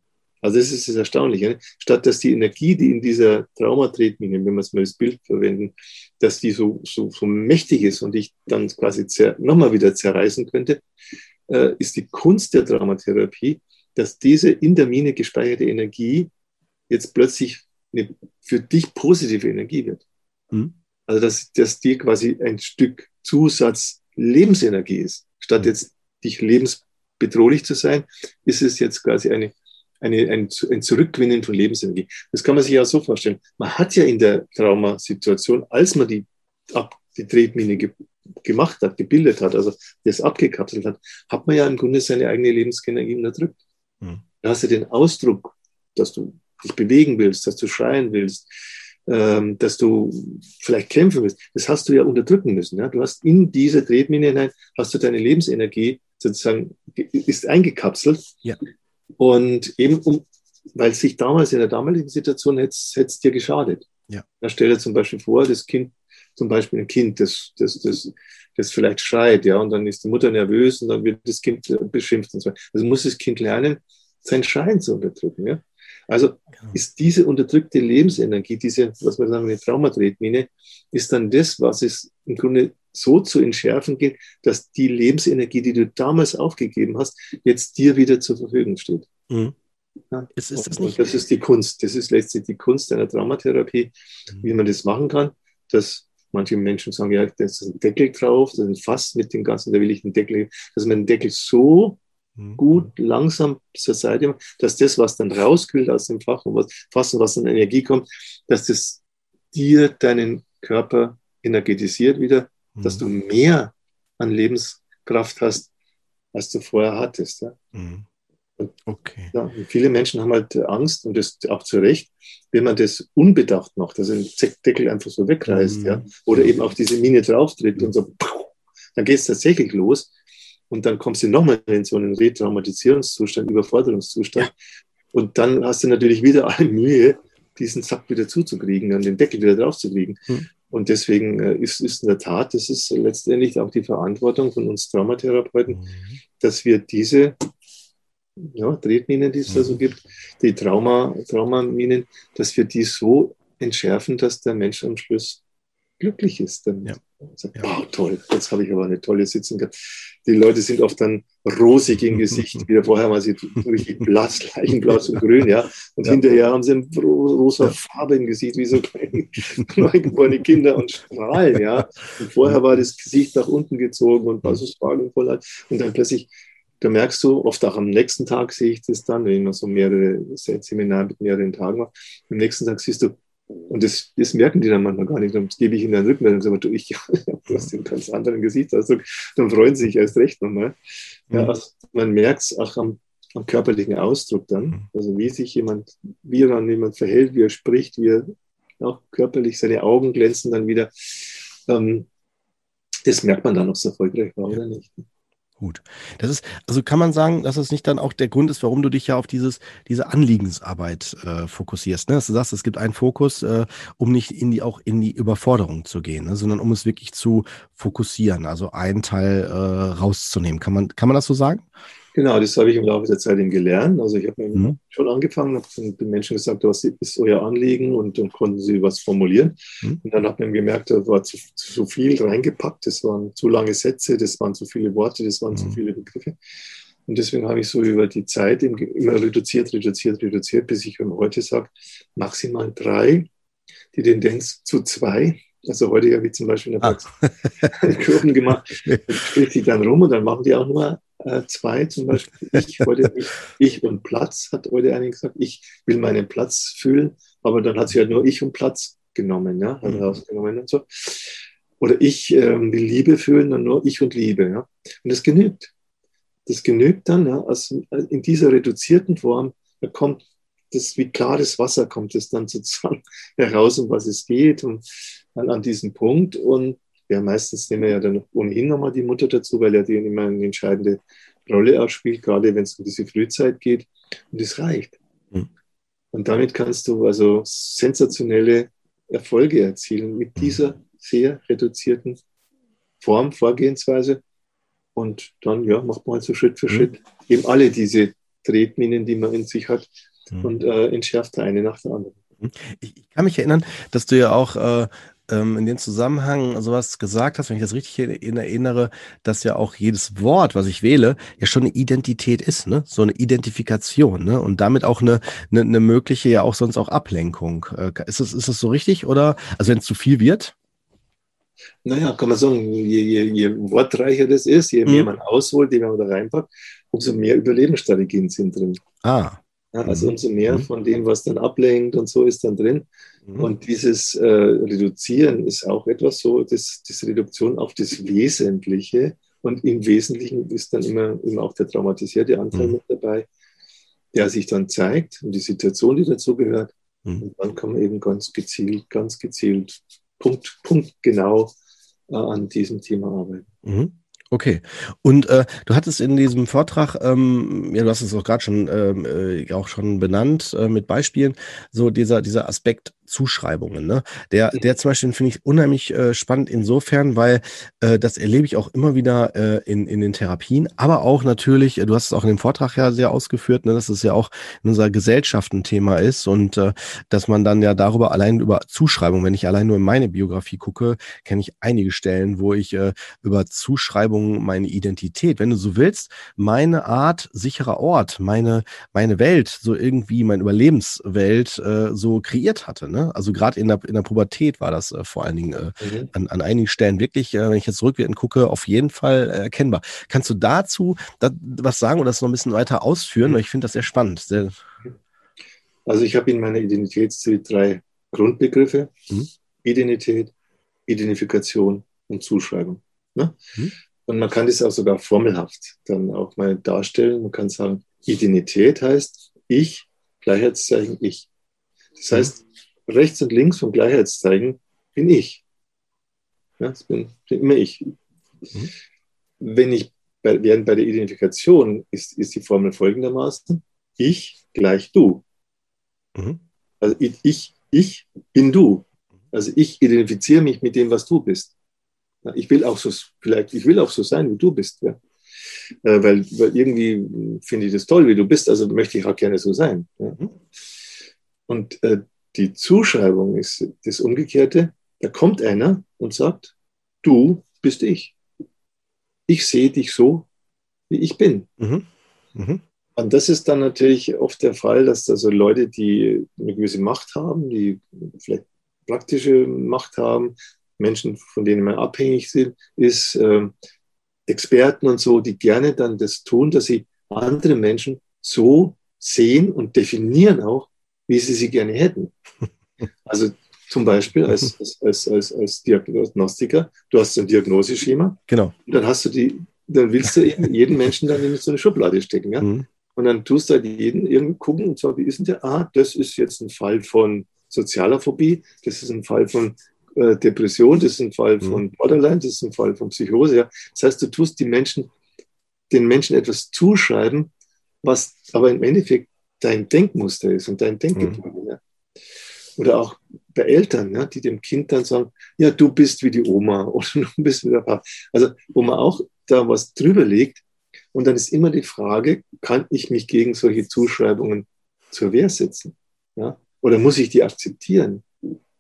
Also das ist das Erstaunliche. Ne? Statt dass die Energie, die in dieser Traumatretmine, wenn wir es mal als Bild verwenden, dass die so, so, so mächtig ist und ich dann quasi nochmal wieder zerreißen könnte, äh, ist die Kunst der Traumatherapie, dass diese in der Mine gespeicherte Energie jetzt plötzlich eine für dich positive Energie wird. Mhm. Also dass, dass dir quasi ein Stück Zusatz Lebensenergie ist. Statt mhm. jetzt dich lebensbedrohlich zu sein, ist es jetzt quasi eine, eine, ein, ein Zurückgewinnen von Lebensenergie. Das kann man sich ja so vorstellen. Man hat ja in der Traumasituation, als man die, ab, die Tretmine ge, gemacht hat, gebildet hat, also das abgekapselt hat, hat man ja im Grunde seine eigene Lebensenergie unterdrückt. Mhm. Da hast du den Ausdruck, dass du dich bewegen willst, dass du schreien willst, ähm, dass du vielleicht kämpfen willst, das hast du ja unterdrücken müssen. Ja? Du hast in diese Tretmine hinein, hast du deine Lebensenergie sozusagen, ist eingekapselt. Ja. Und eben, um, weil sich damals in der damaligen Situation hätte es dir geschadet. Ja. Da stell dir zum Beispiel vor, das Kind, zum Beispiel ein Kind, das, das, das, das vielleicht schreit, ja, und dann ist die Mutter nervös und dann wird das Kind beschimpft und so. Also muss das Kind lernen, sein Schreien zu unterdrücken. Ja? Also genau. ist diese unterdrückte Lebensenergie, diese, was wir sagen, eine Traumatretmine, ist dann das, was es im Grunde so zu entschärfen geht, dass die Lebensenergie, die du damals aufgegeben hast, jetzt dir wieder zur Verfügung steht. Mhm. Ja. Ist, ist das, nicht? Und das ist die Kunst. Das ist letztlich die Kunst einer Traumatherapie, mhm. wie man das machen kann. Dass manche Menschen sagen, ja, da ist ein Deckel drauf, das ist ein Fass mit dem Ganzen, da will ich einen Deckel, dass man den Deckel so. Gut langsam zur Seite, dass das, was dann rauskühlt aus dem Fach und was, Fassen, was an Energie kommt, dass das dir deinen Körper energetisiert wieder, mhm. dass du mehr an Lebenskraft hast, als du vorher hattest. Ja? Mhm. Und, okay. Ja, viele Menschen haben halt Angst und das auch zu Recht, wenn man das unbedacht macht, also den Deckel einfach so wegreißt, mhm. ja, oder eben auf diese Mine drauftritt und so, dann geht es tatsächlich los. Und dann kommst du nochmal in so einen Retraumatisierungszustand, Überforderungszustand. Ja. Und dann hast du natürlich wieder alle Mühe, diesen Sack wieder zuzukriegen, an den Deckel wieder draufzukriegen. Mhm. Und deswegen äh, ist, ist in der Tat, das ist letztendlich auch die Verantwortung von uns Traumatherapeuten, mhm. dass wir diese ja, Tretminen, die es mhm. da so mhm. gibt, die Trauma, Traumaminen, dass wir die so entschärfen, dass der Mensch am Schluss glücklich ist. Dann ja. Sagt, ja. wow, toll, jetzt habe ich aber eine tolle Sitzung gehabt. Die Leute sind oft dann rosig im Gesicht, wieder vorher mal sie richtig blass, leichenblass und grün, ja. Und ja. hinterher haben sie eine rosa Farbe im Gesicht, wie so kleine neugeborene Kinder und strahlen, ja. Und vorher war das Gesicht nach unten gezogen und war so spargelvoll. Und dann plötzlich da merkst du, oft auch am nächsten Tag sehe ich das dann, wenn man so mehrere Seminare mit mehreren Tagen macht. Am nächsten Tag siehst du, und das, das merken die dann manchmal gar nicht. Dann gebe ich ihnen einen Rückmeldung und sage, du, ich, du hast einen ganz anderen Gesichtsausdruck. Dann freuen sie sich erst recht nochmal. Ja, mhm. man merkt es auch am, am, körperlichen Ausdruck dann. Mhm. Also wie sich jemand, wie er dann jemand verhält, wie er spricht, wie er auch körperlich, seine Augen glänzen dann wieder. Ähm, das merkt man dann, ob es erfolgreich war oder nicht. Gut. Das ist, also kann man sagen, dass es nicht dann auch der Grund ist, warum du dich ja auf dieses, diese Anliegensarbeit äh, fokussierst. Ne? Dass du sagst, es gibt einen Fokus, äh, um nicht in die, auch in die Überforderung zu gehen, ne? sondern um es wirklich zu fokussieren, also einen Teil äh, rauszunehmen. Kann man, kann man das so sagen? Genau, das habe ich im Laufe der Zeit eben gelernt. Also ich habe mhm. schon angefangen, habe den Menschen gesagt, was ist euer Anliegen und dann konnten sie was formulieren. Mhm. Und dann hat man gemerkt, da war zu, zu, viel reingepackt, das waren zu lange Sätze, das waren zu viele Worte, das waren mhm. zu viele Begriffe. Und deswegen habe ich so über die Zeit immer reduziert, reduziert, reduziert, bis ich heute sage, maximal drei, die Tendenz zu zwei. Also heute habe ich zum Beispiel in der Praxis ah. Kurven gemacht, spricht sich dann rum und dann machen die auch nur äh, zwei, zum Beispiel ich, heute nicht, ich und Platz, hat heute einer gesagt, ich will meinen Platz fühlen, aber dann hat sie halt nur ich und Platz genommen, ja, hat mhm. rausgenommen und so. Oder ich ähm, will Liebe fühlen und nur ich und Liebe, ja. Und das genügt. Das genügt dann, ja, also in dieser reduzierten Form, da kommt das wie klares Wasser kommt es dann sozusagen heraus, um was es geht und an, an diesen Punkt. Und ja, meistens nehmen wir ja dann ohnehin nochmal die Mutter dazu, weil ja die immer eine entscheidende Rolle auch spielt, gerade wenn es um diese Frühzeit geht. Und es reicht. Mhm. Und damit kannst du also sensationelle Erfolge erzielen mit hm. dieser sehr reduzierten Form, Vorgehensweise. Und dann ja, macht man halt so Schritt für mhm. Schritt eben alle diese Tretminen, die man in sich hat, mhm. und äh, entschärft eine nach der anderen. Hm. Ich, ich, kann mich erinnern, dass du ja auch äh, ähm, in dem Zusammenhang sowas gesagt hast, wenn ich das richtig erinnere, dass ja auch jedes Wort, was ich wähle, ja schon eine Identität ist, ne? So eine Identifikation, ne? Und damit auch eine, eine, eine mögliche ja auch sonst auch Ablenkung. Äh, ist das, ist das so richtig? Oder also wenn es zu viel wird? Naja, kann man sagen, je, je, je wortreicher das ist, je mehr mhm. man ausholt, je mehr man da reinpackt, umso mehr Überlebensstrategien sind drin. Ah. Ja, also mhm. umso mehr mhm. von dem, was dann ablenkt und so ist dann drin. Mhm. Und dieses äh, Reduzieren ist auch etwas so, das, das Reduktion auf das Wesentliche. Und im Wesentlichen ist dann immer, immer auch der traumatisierte Anteil mhm. mit dabei, der sich dann zeigt und die Situation, die dazu gehört. Mhm. Und dann kann man eben ganz gezielt, ganz gezielt, Punkt, Punkt genau äh, an diesem Thema arbeiten. Okay. Und äh, du hattest in diesem Vortrag, ähm, ja, du hast es auch gerade schon ähm, äh, auch schon benannt äh, mit Beispielen, so dieser dieser Aspekt Zuschreibungen. Ne? Der, der zum Beispiel finde ich unheimlich äh, spannend insofern, weil äh, das erlebe ich auch immer wieder äh, in, in den Therapien, aber auch natürlich, du hast es auch in dem Vortrag ja sehr ausgeführt, ne, dass es ja auch in unserer Gesellschaft ein Thema ist und dass man dann ja darüber allein über Zuschreibung, wenn ich allein nur in meine Biografie gucke, kenne ich einige Stellen, wo ich über Zuschreibung meine Identität, wenn du so willst, meine Art sicherer Ort, meine, meine Welt, so irgendwie meine Überlebenswelt äh, so kreiert hatte. Ne? Also gerade in der, in der Pubertät war das äh, vor allen Dingen äh, mhm. an, an einigen Stellen wirklich, äh, wenn ich jetzt rückwärts gucke, auf jeden Fall äh, erkennbar. Kannst du dazu da, was sagen oder das noch ein bisschen weiter ausführen? Mhm. Weil ich finde das sehr spannend. Sehr also ich habe in meiner Identitätstheorie drei Grundbegriffe. Mhm. Identität, Identifikation und Zuschreibung. Ne? Mhm. Und man kann das auch sogar formelhaft dann auch mal darstellen. Man kann sagen, Identität heißt ich, Gleichheitszeichen ich. Das mhm. heißt, rechts und links vom Gleichheitszeichen bin ich. Ja, das bin, bin immer ich. Mhm. Wenn ich bei, während bei der Identifikation ist, ist die Formel folgendermaßen: Ich gleich du. Mhm. Also ich, ich, ich bin du. Also ich identifiziere mich mit dem, was du bist. Ich will auch so, vielleicht, ich will auch so sein, wie du bist. Ja? Äh, weil, weil irgendwie finde ich das toll, wie du bist, also möchte ich auch gerne so sein. Ja? Mhm. Und äh, die Zuschreibung ist das Umgekehrte. Da kommt einer und sagt, du bist ich. Ich sehe dich so, wie ich bin. Mhm. Mhm. Und das ist dann natürlich oft der Fall, dass also Leute, die eine gewisse Macht haben, die vielleicht praktische Macht haben, Menschen, von denen man abhängig sind, ist, äh, Experten und so, die gerne dann das tun, dass sie andere Menschen so sehen und definieren auch, wie sie sie gerne hätten. Also zum Beispiel als, als, als, als, Diagnostiker, du hast ein Diagnoseschema. Genau. Und dann hast du die, dann willst du jeden Menschen dann in so eine Schublade stecken. Ja? Mhm. Und dann tust du halt jeden irgendwie gucken und zwar, wie ist denn der? Ah, das ist jetzt ein Fall von sozialer Phobie, das ist ein Fall von äh, Depression, das ist ein Fall mhm. von Borderline, das ist ein Fall von Psychose. Ja? Das heißt, du tust die Menschen, den Menschen etwas zuschreiben, was aber im Endeffekt dein Denkmuster ist und dein Denkgefühl. Mhm. Ja? Oder auch bei Eltern, ja, die dem Kind dann sagen, ja, du bist wie die Oma oder du bist wie der Papa. Also wo man auch da was drüber legt. Und dann ist immer die Frage, kann ich mich gegen solche Zuschreibungen zur Wehr setzen? Ja? Oder muss ich die akzeptieren?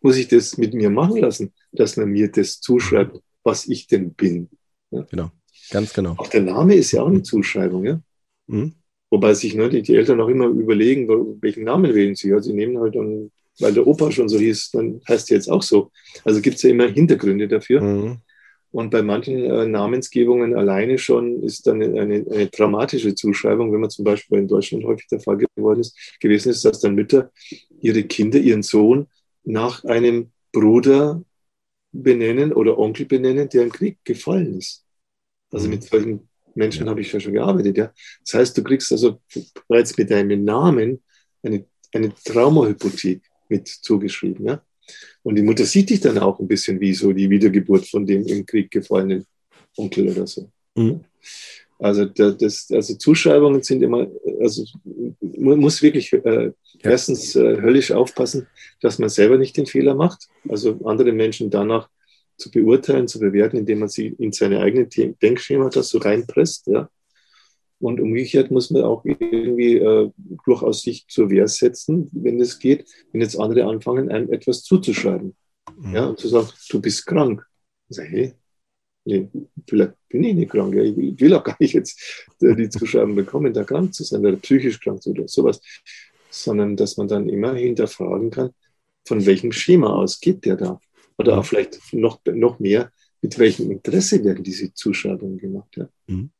Muss ich das mit mir machen lassen, dass man mir das zuschreibt, was ich denn bin? Ja? Genau, ganz genau. Auch der Name ist ja auch eine Zuschreibung. Ja? Mhm. Wobei sich ne, die, die, Eltern auch immer überlegen, welchen Namen wählen sie. Ja, sie nehmen halt dann, weil der Opa schon so hieß, dann heißt er jetzt auch so. Also gibt es ja immer Hintergründe dafür. Mhm. Und bei manchen äh, Namensgebungen alleine schon ist dann eine, eine, eine, dramatische Zuschreibung, wenn man zum Beispiel in Deutschland häufig der Fall geworden ist, gewesen ist, dass dann Mütter ihre Kinder, ihren Sohn nach einem Bruder benennen oder Onkel benennen, der im Krieg gefallen ist. Also mit solchen Menschen ja. habe ich ja schon gearbeitet. Ja. Das heißt, du kriegst also bereits mit deinem Namen eine, eine Traumahypothek mit zugeschrieben. Ja. Und die Mutter sieht dich dann auch ein bisschen wie so die Wiedergeburt von dem im Krieg gefallenen Onkel oder so. Mhm. Also, das, also Zuschreibungen sind immer, also man muss wirklich äh, erstens äh, höllisch aufpassen, dass man selber nicht den Fehler macht, also andere Menschen danach zu beurteilen, zu bewerten, indem man sie in seine eigene Denkschemata so reinpresst. Ja. Und umgekehrt muss man auch irgendwie äh, durchaus sich zur Wehr setzen, wenn es geht, wenn jetzt andere anfangen, einem etwas zuzuschreiben. Mhm. Ja, und zu sagen, du bist krank. Ich sage, hey, nee, vielleicht bin ich nicht krank. Ja. Ich will auch gar nicht jetzt die Zuschreibung bekommen, da krank zu sein oder psychisch krank zu sein oder sowas. Sondern dass man dann immer hinterfragen kann, von welchem Schema aus geht der da? Oder auch vielleicht noch, noch mehr, mit welchem Interesse werden diese Zuschreibungen gemacht? Ja? Mhm.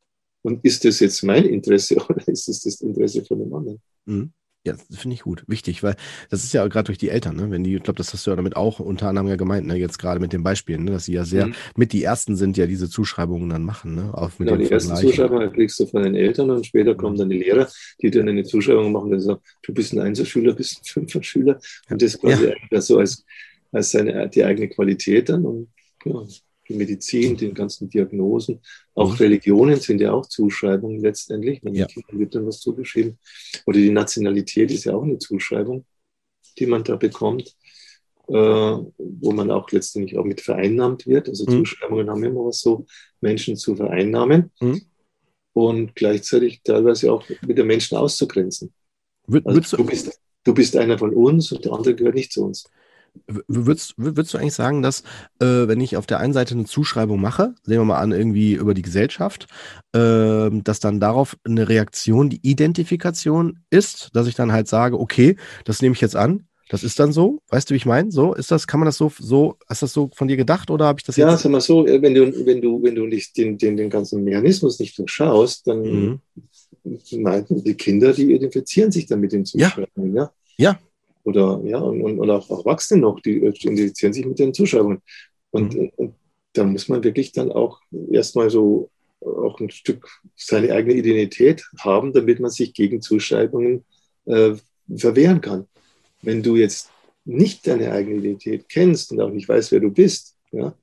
Und ist das jetzt mein Interesse oder ist es das, das Interesse von dem anderen? Mhm. Ja, das finde ich gut, wichtig, weil das ist ja gerade durch die Eltern, ne? Wenn die, ich glaube, das hast du ja damit auch unter anderem ja gemeint, ne? Jetzt gerade mit den Beispielen, ne? dass sie ja sehr mhm. mit die ersten sind, ja diese Zuschreibungen dann machen, ne? Auf mit genau, die ersten Zuschreibungen kriegst du von den Eltern und später kommen dann die Lehrer, die dann eine Zuschreibung machen und sagen, du bist ein Einserschüler, bist ein Fünfer-Schüler und das quasi ja. so als, als seine, die eigene Qualität dann und ja, die Medizin, den ganzen Diagnosen. Auch mhm. Religionen sind ja auch Zuschreibungen letztendlich. Wenn ja. Wird dann was zugeschrieben. Oder die Nationalität ist ja auch eine Zuschreibung, die man da bekommt, äh, wo man auch letztendlich auch mit vereinnahmt wird. Also mhm. Zuschreibungen haben immer was so, Menschen zu vereinnahmen mhm. und gleichzeitig teilweise auch mit den Menschen auszugrenzen. Also, du, bist, du bist einer von uns und der andere gehört nicht zu uns. Würdest, würdest du eigentlich sagen, dass, äh, wenn ich auf der einen Seite eine Zuschreibung mache, sehen wir mal an, irgendwie über die Gesellschaft, äh, dass dann darauf eine Reaktion, die Identifikation ist, dass ich dann halt sage, okay, das nehme ich jetzt an, das ist dann so, weißt du, wie ich meine? So, ist das, kann man das so, so, hast du das so von dir gedacht oder habe ich das jetzt? Ja, sag mal so, äh, wenn du, wenn du, wenn du nicht den, den, den ganzen Mechanismus nicht durchschaust, dann mhm. nein, die Kinder, die identifizieren sich dann mit den Zuschreibungen, ja. Ja, ja oder ja, und, und, auch Erwachsene noch, die identifizieren sich mit den Zuschreibungen. Und, mhm. und da muss man wirklich dann auch erstmal so auch ein Stück seine eigene Identität haben, damit man sich gegen Zuschreibungen äh, verwehren kann. Wenn du jetzt nicht deine eigene Identität kennst und auch nicht weißt, wer du bist, ja,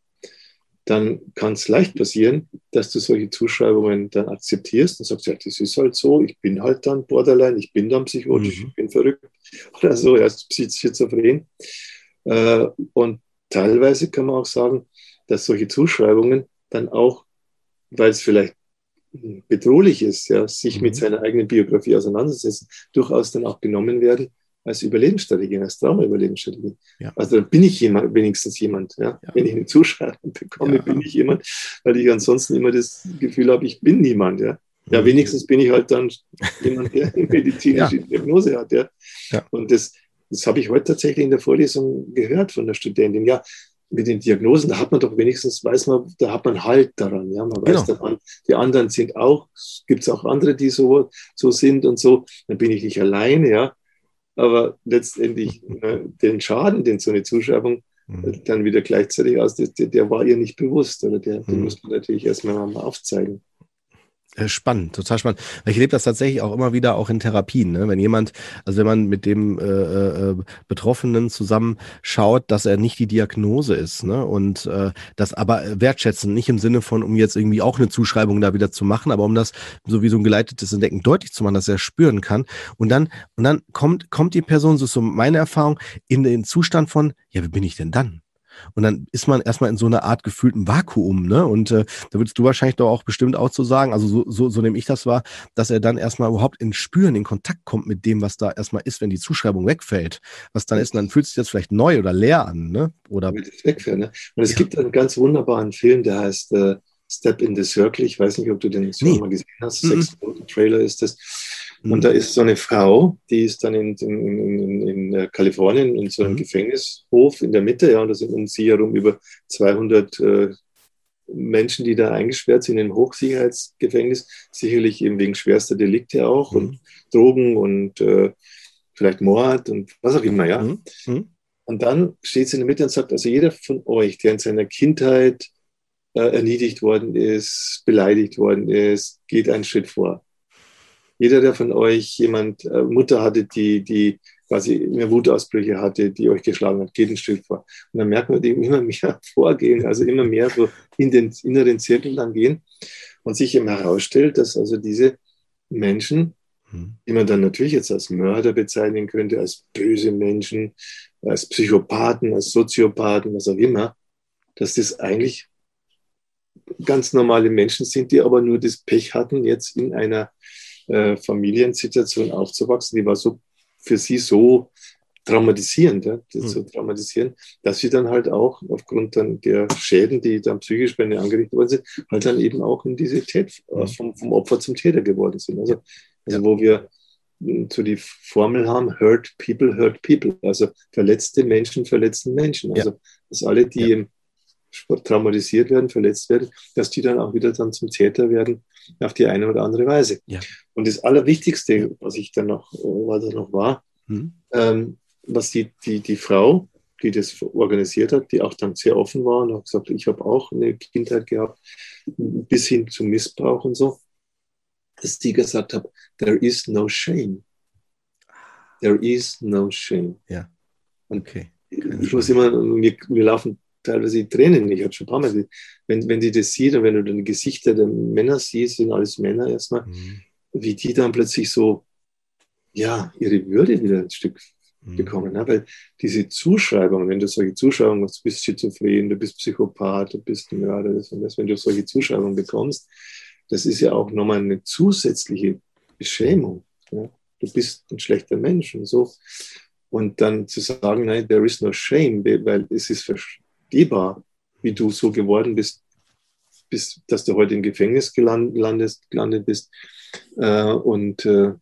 dann kann es leicht passieren, dass du solche Zuschreibungen dann akzeptierst und sagst, ja, das ist halt so, ich bin halt dann Borderline, ich bin dann psychotisch, mhm. ich bin verrückt oder so, er ist schizophren. Äh, und teilweise kann man auch sagen, dass solche Zuschreibungen dann auch, weil es vielleicht bedrohlich ist, ja, sich mhm. mit seiner eigenen Biografie auseinandersetzen, durchaus dann auch genommen werden als Überlebensstrategie, als Trauma-Überlebensstrategie. Ja. Also da bin ich jemand, wenigstens jemand. Ja? ja. Wenn ich eine Zuschreibung bekomme, ja. bin ich jemand, weil ich ansonsten immer das Gefühl habe, ich bin niemand. Ja, ja mhm. wenigstens bin ich halt dann jemand, der eine medizinische Diagnose hat. Ja? Und das, das habe ich heute tatsächlich in der Vorlesung gehört von der Studentin. Ja, mit den Diagnosen, da hat man doch wenigstens, weiß man, da hat man Halt daran. Ja, man weiß, genau. man, die anderen sind auch, gibt es auch andere, die so, so sind und so. Dann bin ich nicht alleine, ja. Aber letztendlich ne, den Schaden, den so eine Zuschreibung mhm. dann wieder gleichzeitig aus, der, der, war ihr nicht bewusst oder der, den mhm. muss man natürlich erstmal mal aufzeigen. Äh, spannend, total spannend. Ich erlebe das tatsächlich auch immer wieder auch in Therapien. Ne? Wenn jemand, also wenn man mit dem äh, äh, Betroffenen zusammen schaut, dass er nicht die Diagnose ist ne? und äh, das aber wertschätzen, nicht im Sinne von, um jetzt irgendwie auch eine Zuschreibung da wieder zu machen, aber um das so wie so ein geleitetes Entdecken deutlich zu machen, dass er spüren kann. Und dann, und dann kommt, kommt die Person, so ist so meine Erfahrung, in den Zustand von, ja, wie bin ich denn dann? Und dann ist man erstmal in so einer Art gefühlten Vakuum, ne? Und äh, da würdest du wahrscheinlich doch auch bestimmt auch zu sagen, also so, so, so nehme ich das wahr, dass er dann erstmal überhaupt in Spüren, in Kontakt kommt mit dem, was da erstmal ist, wenn die Zuschreibung wegfällt. Was dann ist, und dann fühlt sich das vielleicht neu oder leer an, ne? Oder wegfällt, ne? Und es ja. gibt einen ganz wunderbaren Film, der heißt äh, Step in the Circle. Ich weiß nicht, ob du den schon nee. mal gesehen hast. Mhm. Sechs Trailer ist das. Und mhm. da ist so eine Frau, die ist dann in, in, in, in äh, Kalifornien in so einem mhm. Gefängnishof in der Mitte, ja, und da sind um sie herum über 200 äh, Menschen, die da eingesperrt sind in einem Hochsicherheitsgefängnis, sicherlich eben wegen schwerster Delikte auch mhm. und Drogen und äh, vielleicht Mord und was auch immer, ja. Mhm. mhm. Und dann steht sie in der Mitte und sagt, also jeder von euch, der in seiner Kindheit äh, erniedrigt worden ist, beleidigt worden ist, geht einen Schritt vor. Jeder, der von euch jemand, äh, Mutter hatte, die, die quasi immer Wutausbrüche hatte, die euch geschlagen hat, geht ein Stück vor. Und dann merkt man, die immer mehr vorgehen, also immer mehr so in den inneren Zirkel dann gehen und sich eben herausstellt, dass also diese Menschen, hm. die man dann natürlich jetzt als Mörder bezeichnen könnte, als böse Menschen, als Psychopathen, als Soziopathen, was auch immer, dass das eigentlich ganz normale Menschen sind, die aber nur das Pech hatten, jetzt in einer äh, Familiensituation aufzuwachsen, die war so für sie so traumatisierend, ja, mhm. so traumatisierend, dass sie dann halt auch aufgrund dann der Schäden, die dann psychisch bei ihnen angerichtet worden sind, halt dann eben auch in diese Tät mhm. vom, vom, Opfer zum Täter geworden sind. Also, also ja. wo wir so die Formel haben, hurt people, hurt people. Also verletzte Menschen verletzten Menschen. Also dass alle, die ja traumatisiert werden, verletzt werden, dass die dann auch wieder dann zum Täter werden auf die eine oder andere Weise. Ja. Und das Allerwichtigste, was ich dann noch, was da noch war, mhm. ähm, was die, die, die Frau, die das organisiert hat, die auch dann sehr offen war und hat gesagt, ich habe auch eine Kindheit gehabt, bis hin zum Missbrauch und so, dass die gesagt hat, there is no shame. There is no shame. Ja. Okay. Ich muss immer, wir, wir laufen teilweise die Tränen. Ich habe schon ein paar Mal, wenn, wenn die das sieht und wenn du dann die Gesichter der Männer siehst, sind alles Männer erstmal, mhm. wie die dann plötzlich so, ja, ihre Würde wieder ein Stück mhm. bekommen. Ne? Weil diese Zuschreibung, wenn du solche Zuschreibungen machst, du bist schizophren, du bist Psychopath, du bist ein Mörder, das und das, wenn du solche Zuschreibungen bekommst, das ist ja auch nochmal eine zusätzliche Beschämung. Ja? Du bist ein schlechter Mensch und so. Und dann zu sagen, nein, there is no shame, weil es ist verstehbar, wie du so geworden bist, bis, dass du heute im Gefängnis gelandet, gelandet bist. Äh, und äh,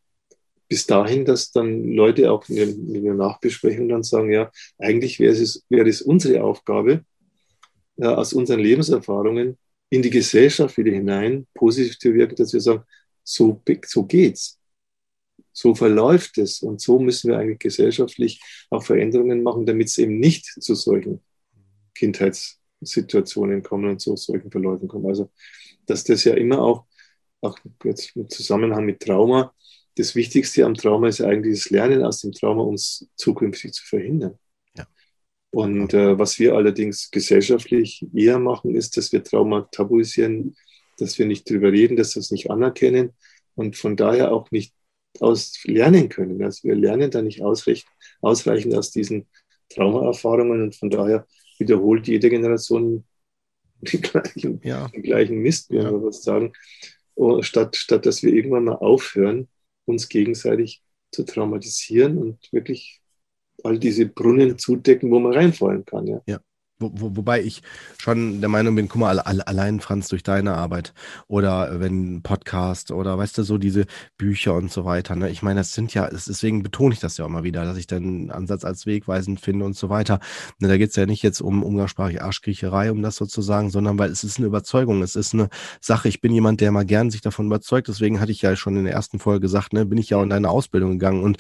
bis dahin, dass dann Leute auch in, in der Nachbesprechung dann sagen, ja, eigentlich wäre es, wäre es unsere Aufgabe, äh, aus unseren Lebenserfahrungen in die Gesellschaft wieder hinein positiv zu wirken, dass wir sagen, so, so geht's. So verläuft es und so müssen wir eigentlich gesellschaftlich auch Veränderungen machen, damit es eben nicht zu solchen Kindheitssituationen kommen und zu solchen Verläufen kommen. Also, dass das ja immer auch, auch jetzt im Zusammenhang mit Trauma, das Wichtigste am Trauma ist eigentlich das Lernen aus dem Trauma, uns zukünftig zu verhindern. Ja. Und äh, was wir allerdings gesellschaftlich eher machen, ist, dass wir Trauma tabuisieren, dass wir nicht drüber reden, dass wir es nicht anerkennen und von daher auch nicht aus lernen können. Also wir lernen da nicht ausreichend aus diesen Traumaerfahrungen und von daher wiederholt jede Generation die gleichen, ja. den gleichen Mist, wie ja. wir was sagen, oh, statt, statt dass wir irgendwann mal aufhören, uns gegenseitig zu traumatisieren und wirklich all diese Brunnen zudecken, wo man reinfallen kann. Ja. ja. Wo, wo, wobei ich schon der Meinung bin, guck mal, alle, allein Franz durch deine Arbeit oder wenn Podcast oder weißt du, so diese Bücher und so weiter. Ne? Ich meine, das sind ja, deswegen betone ich das ja auch mal wieder, dass ich den Ansatz als wegweisend finde und so weiter. Ne, da geht es ja nicht jetzt um umgangssprachliche Arschkriecherei, um das sozusagen, sondern weil es ist eine Überzeugung, es ist eine Sache. Ich bin jemand, der mal gern sich davon überzeugt. Deswegen hatte ich ja schon in der ersten Folge gesagt, ne, bin ich ja in eine Ausbildung gegangen und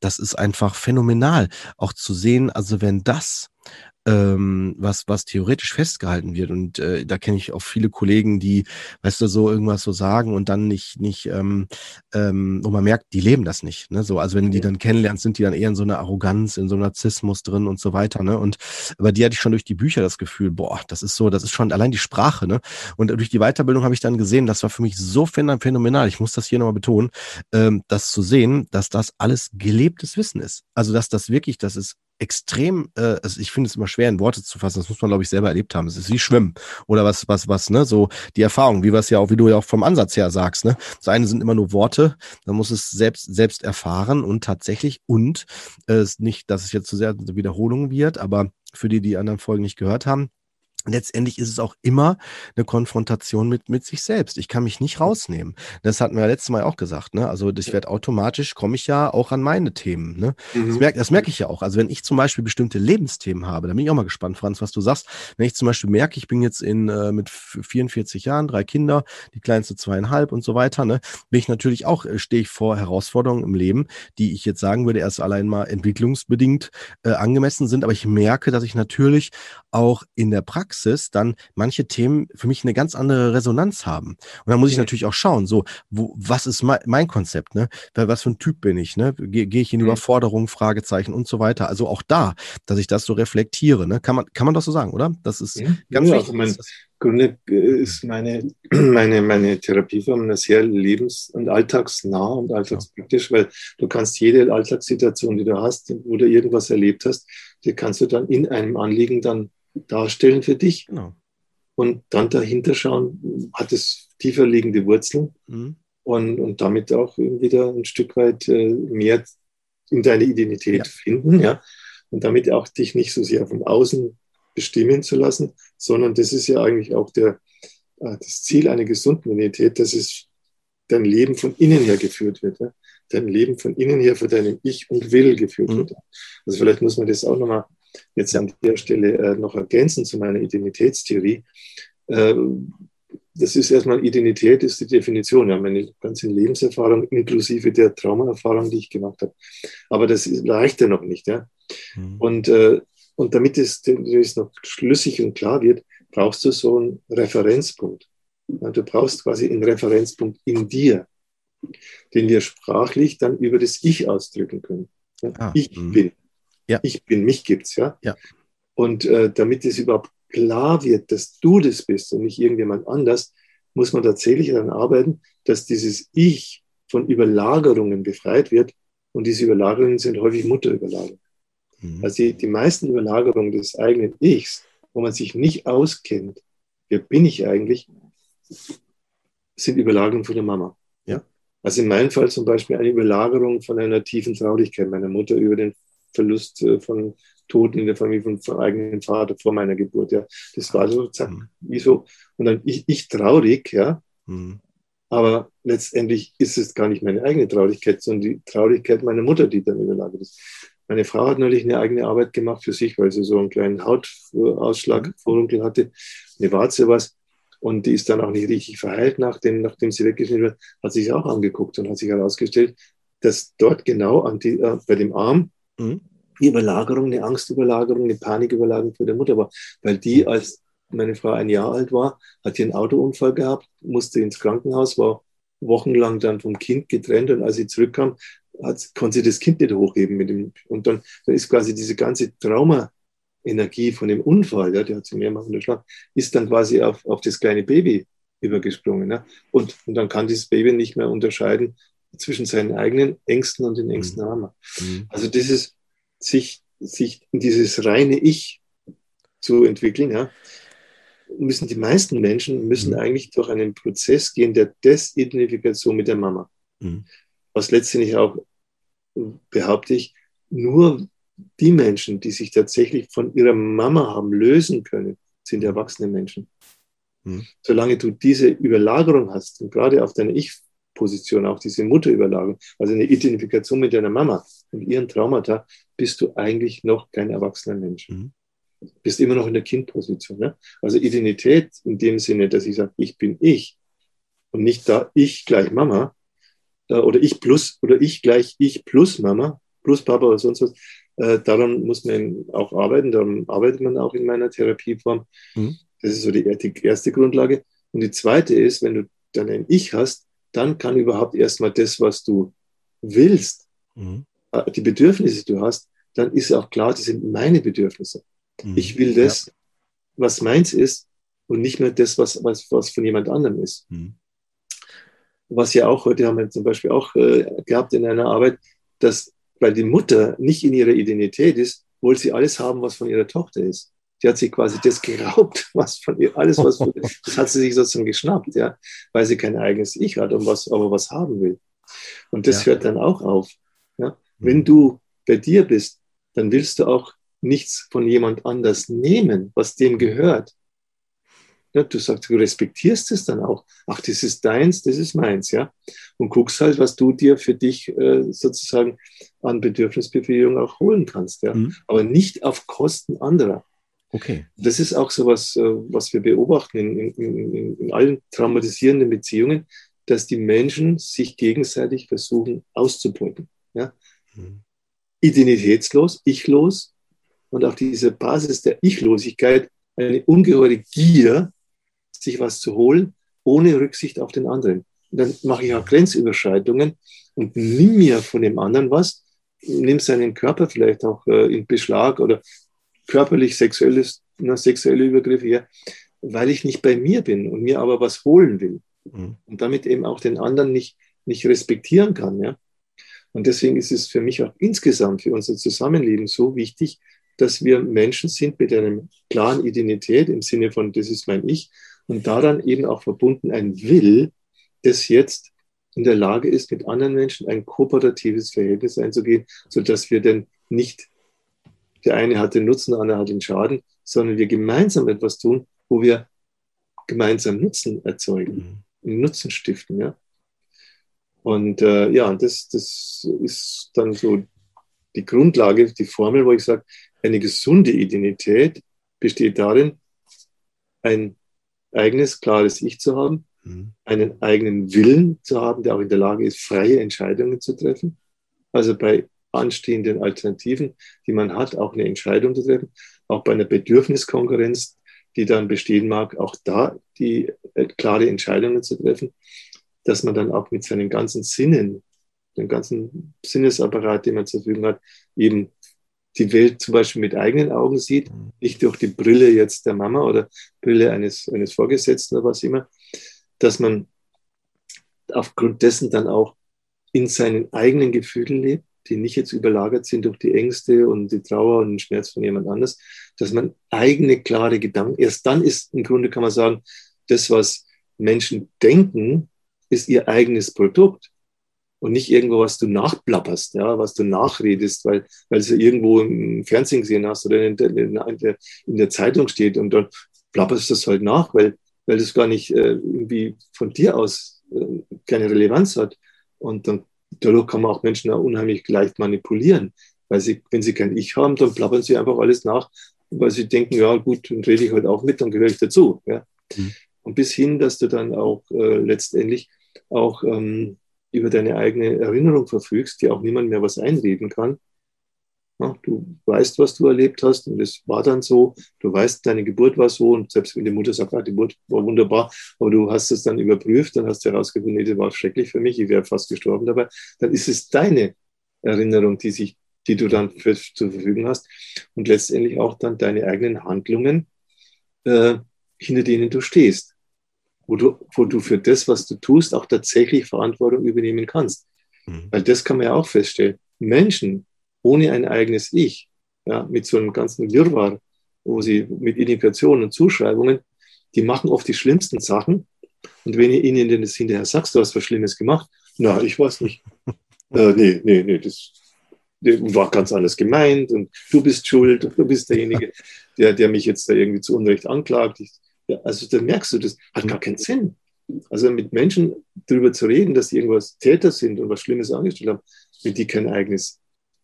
das ist einfach phänomenal, auch zu sehen. Also wenn das ähm, was, was theoretisch festgehalten wird. Und äh, da kenne ich auch viele Kollegen, die, weißt du, so irgendwas so sagen und dann nicht, nicht, ähm, ähm, wo man merkt, die leben das nicht. Ne? So, also wenn du die dann kennenlernst, sind die dann eher in so einer Arroganz, in so einem Narzissmus drin und so weiter. Ne? Und aber die hatte ich schon durch die Bücher das Gefühl, boah, das ist so, das ist schon allein die Sprache, ne? Und durch die Weiterbildung habe ich dann gesehen, das war für mich so phänomenal, ich muss das hier nochmal betonen, ähm, das zu sehen, dass das alles gelebtes Wissen ist. Also dass das wirklich, das ist extrem, äh, also ich finde es immer schwer in Worte zu fassen, das muss man, glaube ich, selber erlebt haben. Es ist wie Schwimmen oder was, was, was, ne, so die Erfahrung, wie es ja auch, wie du ja auch vom Ansatz her sagst, ne. Das eine sind immer nur Worte, man muss es selbst, selbst erfahren und tatsächlich und äh, nicht, dass es jetzt zu sehr eine Wiederholung wird, aber für die, die anderen Folgen nicht gehört haben, letztendlich ist es auch immer eine Konfrontation mit, mit sich selbst. Ich kann mich nicht rausnehmen. Das hatten wir ja letztes Mal auch gesagt. Ne? Also ich werde automatisch, komme ich ja auch an meine Themen. Ne? Mhm. Das merke das merk ich ja auch. Also wenn ich zum Beispiel bestimmte Lebensthemen habe, da bin ich auch mal gespannt, Franz, was du sagst. Wenn ich zum Beispiel merke, ich bin jetzt in äh, mit 44 Jahren, drei Kinder, die kleinste zweieinhalb und so weiter, ne, bin ich natürlich auch, äh, stehe ich vor Herausforderungen im Leben, die ich jetzt sagen würde, erst allein mal entwicklungsbedingt äh, angemessen sind. Aber ich merke, dass ich natürlich auch in der Praxis dann manche Themen für mich eine ganz andere Resonanz haben. Und dann muss ich natürlich auch schauen, so, wo, was ist mein, mein Konzept, ne? Was für ein Typ bin ich, ne? Gehe geh ich in mhm. Überforderung, Fragezeichen und so weiter. Also auch da, dass ich das so reflektiere, ne? Kann man, kann man das so sagen, oder? Das ist ja, ganz ja, wichtig. Also Grunde ist meine, meine, meine Therapieform sehr lebens- und alltagsnah und alltagspraktisch, weil du kannst jede Alltagssituation, die du hast, wo du irgendwas erlebt hast, die kannst du dann in einem Anliegen dann darstellen für dich. Genau. Und dann dahinter schauen, hat es tiefer liegende Wurzeln mhm. und, und damit auch wieder ein Stück weit äh, mehr in deine Identität ja. finden, ja. Und damit auch dich nicht so sehr vom Außen bestimmen zu lassen, sondern das ist ja eigentlich auch der, äh, das Ziel einer gesunden Identität, dass es dein Leben von innen her geführt wird. Ja? Dein Leben von innen her für deinem Ich und Will geführt mhm. wird. Also vielleicht muss man das auch nochmal jetzt an der Stelle äh, noch ergänzen zu meiner Identitätstheorie. Äh, das ist erstmal Identität, ist die Definition, ja, meine ganze Lebenserfahrung inklusive der Traumaerfahrung, die ich gemacht habe. Aber das reicht ja noch nicht. Ja? Mhm. Und, äh, und damit es, es noch schlüssig und klar wird, brauchst du so einen Referenzpunkt. Du brauchst quasi einen Referenzpunkt in dir, den wir sprachlich dann über das Ich ausdrücken können. Ah, ich mh. bin. Ja. Ich bin, mich gibt's, ja. ja. Und äh, damit es überhaupt klar wird, dass du das bist und nicht irgendjemand anders, muss man tatsächlich daran arbeiten, dass dieses Ich von Überlagerungen befreit wird. Und diese Überlagerungen sind häufig Mutterüberlagerungen. Mhm. Also die, die meisten Überlagerungen des eigenen Ichs, wo man sich nicht auskennt, wer bin ich eigentlich, sind Überlagerungen von der Mama. Ja. Also in meinem Fall zum Beispiel eine Überlagerung von einer tiefen Traurigkeit meiner Mutter über den Verlust äh, von Toten in der Familie von, von eigenen Vater vor meiner Geburt. Ja, das war so, zack, mhm. wie so. Und dann ich, ich traurig, ja. Mhm. Aber letztendlich ist es gar nicht meine eigene Traurigkeit, sondern die Traurigkeit meiner Mutter, die dann überlagert ist. Meine Frau hat neulich eine eigene Arbeit gemacht für sich, weil sie so einen kleinen Hautausschlag, mhm. Vorunkel hatte, eine Warze was. Und die ist dann auch nicht richtig verheilt, nachdem, nachdem sie weggeschnitten wird, hat sich auch angeguckt und hat sich herausgestellt, dass dort genau an die, äh, bei dem Arm Mhm. Die Überlagerung, eine Angstüberlagerung, eine Paniküberlagerung für die Mutter war, weil die, als meine Frau ein Jahr alt war, hat hier einen Autounfall gehabt, musste ins Krankenhaus, war wochenlang dann vom Kind getrennt und als sie zurückkam, hat, konnte sie das Kind nicht hochheben mit dem, und dann, dann ist quasi diese ganze Trauma-Energie von dem Unfall, ja, der hat sie mehrmals unterschlagen, ist dann quasi auf, auf das kleine Baby übergesprungen. Ja? Und, und dann kann dieses Baby nicht mehr unterscheiden, zwischen seinen eigenen Ängsten und den Ängsten der Mama. Mhm. Also dieses sich, sich in dieses reine Ich zu entwickeln, ja, müssen die meisten Menschen müssen mhm. eigentlich durch einen Prozess gehen der Desidentifikation mit der Mama. Mhm. Was letztendlich auch, behaupte ich, nur die Menschen, die sich tatsächlich von ihrer Mama haben lösen können, sind erwachsene Menschen. Mhm. Solange du diese Überlagerung hast und gerade auf deine Ich-Position, auch diese Mutterüberlagerung, also eine Identifikation mit deiner Mama und ihren Traumata, bist du eigentlich noch kein erwachsener Mensch. Mhm. Bist immer noch in der Kindposition. Ne? Also Identität in dem Sinne, dass ich sage, ich bin ich und nicht da ich gleich Mama äh, oder ich plus oder ich gleich ich plus Mama plus Papa oder sonst was. Äh, daran muss man auch arbeiten, daran arbeitet man auch in meiner Therapieform. Mhm. Das ist so die, die erste Grundlage. Und die zweite ist, wenn du dann ein Ich hast, dann kann überhaupt erstmal das, was du willst, mhm. Äh, die Bedürfnisse, die du hast, dann ist auch klar, das sind meine Bedürfnisse. Mhm. Ich will das, ja. was meins ist und nicht mehr das, was, was, was von jemand anderem ist. Mhm. Was ja auch heute haben wir zum Beispiel auch äh, gehabt in einer Arbeit, dass weil die Mutter nicht in ihrer Identität ist, wollte sie alles haben, was von ihrer Tochter ist. Die hat sich quasi das geraubt, was von ihr, alles, was von, das hat sie sich sozusagen geschnappt, ja, weil sie kein eigenes Ich hat und was, aber was haben will. Und das ja. hört dann auch auf. Ja. Wenn mhm. du bei dir bist, dann willst du auch nichts von jemand anders nehmen, was dem gehört. Ja, du sagst, du respektierst es dann auch. Ach, das ist deins, das ist meins, ja. Und guckst halt, was du dir für dich äh, sozusagen an Bedürfnisbefriedigung auch holen kannst, ja. Mhm. Aber nicht auf Kosten anderer. Okay. Das ist auch so was, äh, was wir beobachten in, in, in, in allen traumatisierenden Beziehungen, dass die Menschen sich gegenseitig versuchen auszubeuten. Ja? Mhm. Identitätslos, ichlos und auch diese Basis der Ichlosigkeit, eine ungeheure Gier, sich was zu holen, ohne Rücksicht auf den anderen. Und dann mache ich auch Grenzüberschreitungen und nimm mir von dem anderen was, nimm seinen Körper vielleicht auch äh, in Beschlag oder körperlich sexuelles, na, sexuelle Übergriffe her, weil ich nicht bei mir bin und mir aber was holen will. Mhm. Und damit eben auch den anderen nicht, nicht respektieren kann. Ja? Und deswegen ist es für mich auch insgesamt für unser Zusammenleben so wichtig, dass wir Menschen sind mit einer klaren Identität im Sinne von, das ist mein Ich, und daran eben auch verbunden ein Will, das jetzt in der Lage ist, mit anderen Menschen ein kooperatives Verhältnis einzugehen, sodass wir denn nicht, der eine hat den Nutzen, der andere hat den Schaden, sondern wir gemeinsam etwas tun, wo wir gemeinsam Nutzen erzeugen, mhm. Nutzen stiften. Ja? Und äh, ja, das, das ist dann so die Grundlage, die Formel, wo ich sage, eine gesunde Identität besteht darin, ein eigenes, klares Ich zu haben, mhm. einen eigenen Willen zu haben, der auch in der Lage ist, freie Entscheidungen zu treffen. Also bei anstehenden Alternativen, die man hat, auch eine Entscheidung zu treffen. Auch bei einer Bedürfniskonkurrenz, die dann bestehen mag, auch da die äh, klare Entscheidungen zu treffen, dass man dann auch mit seinen ganzen Sinnen, den ganzen Sinnesapparat, den man zur Verfügung hat, eben die Welt zum Beispiel mit eigenen Augen sieht, mhm. nicht durch die Brille jetzt der Mama oder Brille eines, eines Vorgesetzten oder was immer, dass man aufgrund dessen dann auch in seinen eigenen Gefühlen lebt, die nicht jetzt überlagert sind durch die Ängste und die Trauer und den Schmerz von jemand anders, dass man eigene klare Gedanken, erst dann ist im Grunde kann man sagen, das, was Menschen denken, ist ihr eigenes Produkt und nicht irgendwo, was du nachplapperst, ja, was du nachredest, weil, weil du irgendwo im Fernsehen gesehen hast oder in der, in der, in der Zeitung steht und dann plapperst du das halt nach, weil, weil das gar nicht äh, irgendwie von dir aus äh, keine Relevanz hat. Und dann dadurch kann man auch Menschen auch unheimlich leicht manipulieren, weil sie, wenn sie kein Ich haben, dann plappern sie einfach alles nach, weil sie denken, ja gut, dann rede ich halt auch mit, dann gehöre ich dazu. Ja. Mhm. Und bis hin, dass du dann auch äh, letztendlich auch ähm, über deine eigene Erinnerung verfügst, die auch niemand mehr was einreden kann. Du weißt, was du erlebt hast und es war dann so. Du weißt, deine Geburt war so und selbst wenn die Mutter sagt, ah, die Geburt war wunderbar, aber du hast es dann überprüft, dann hast du herausgefunden, nee, das war schrecklich für mich, ich wäre fast gestorben dabei. Dann ist es deine Erinnerung, die sich, die du dann für, zur Verfügung hast und letztendlich auch dann deine eigenen Handlungen, äh, hinter denen du stehst wo du, wo du für das, was du tust, auch tatsächlich Verantwortung übernehmen kannst. Mhm. Weil das kann man ja auch feststellen. Menschen ohne ein eigenes Ich, ja, mit so einem ganzen Wirrwarr, wo sie mit Indikationen und Zuschreibungen, die machen oft die schlimmsten Sachen. Und wenn ihr ihnen das hinterher sagst, du hast was Schlimmes gemacht, na, ich weiß nicht. äh, nee, nee, nee, das, war ganz anders gemeint und du bist schuld und du bist derjenige, der, der mich jetzt da irgendwie zu Unrecht anklagt. Ich, ja, also da merkst du, das hat gar keinen Sinn. Also mit Menschen darüber zu reden, dass sie irgendwas Täter sind und was Schlimmes angestellt haben, wenn die kein eigenes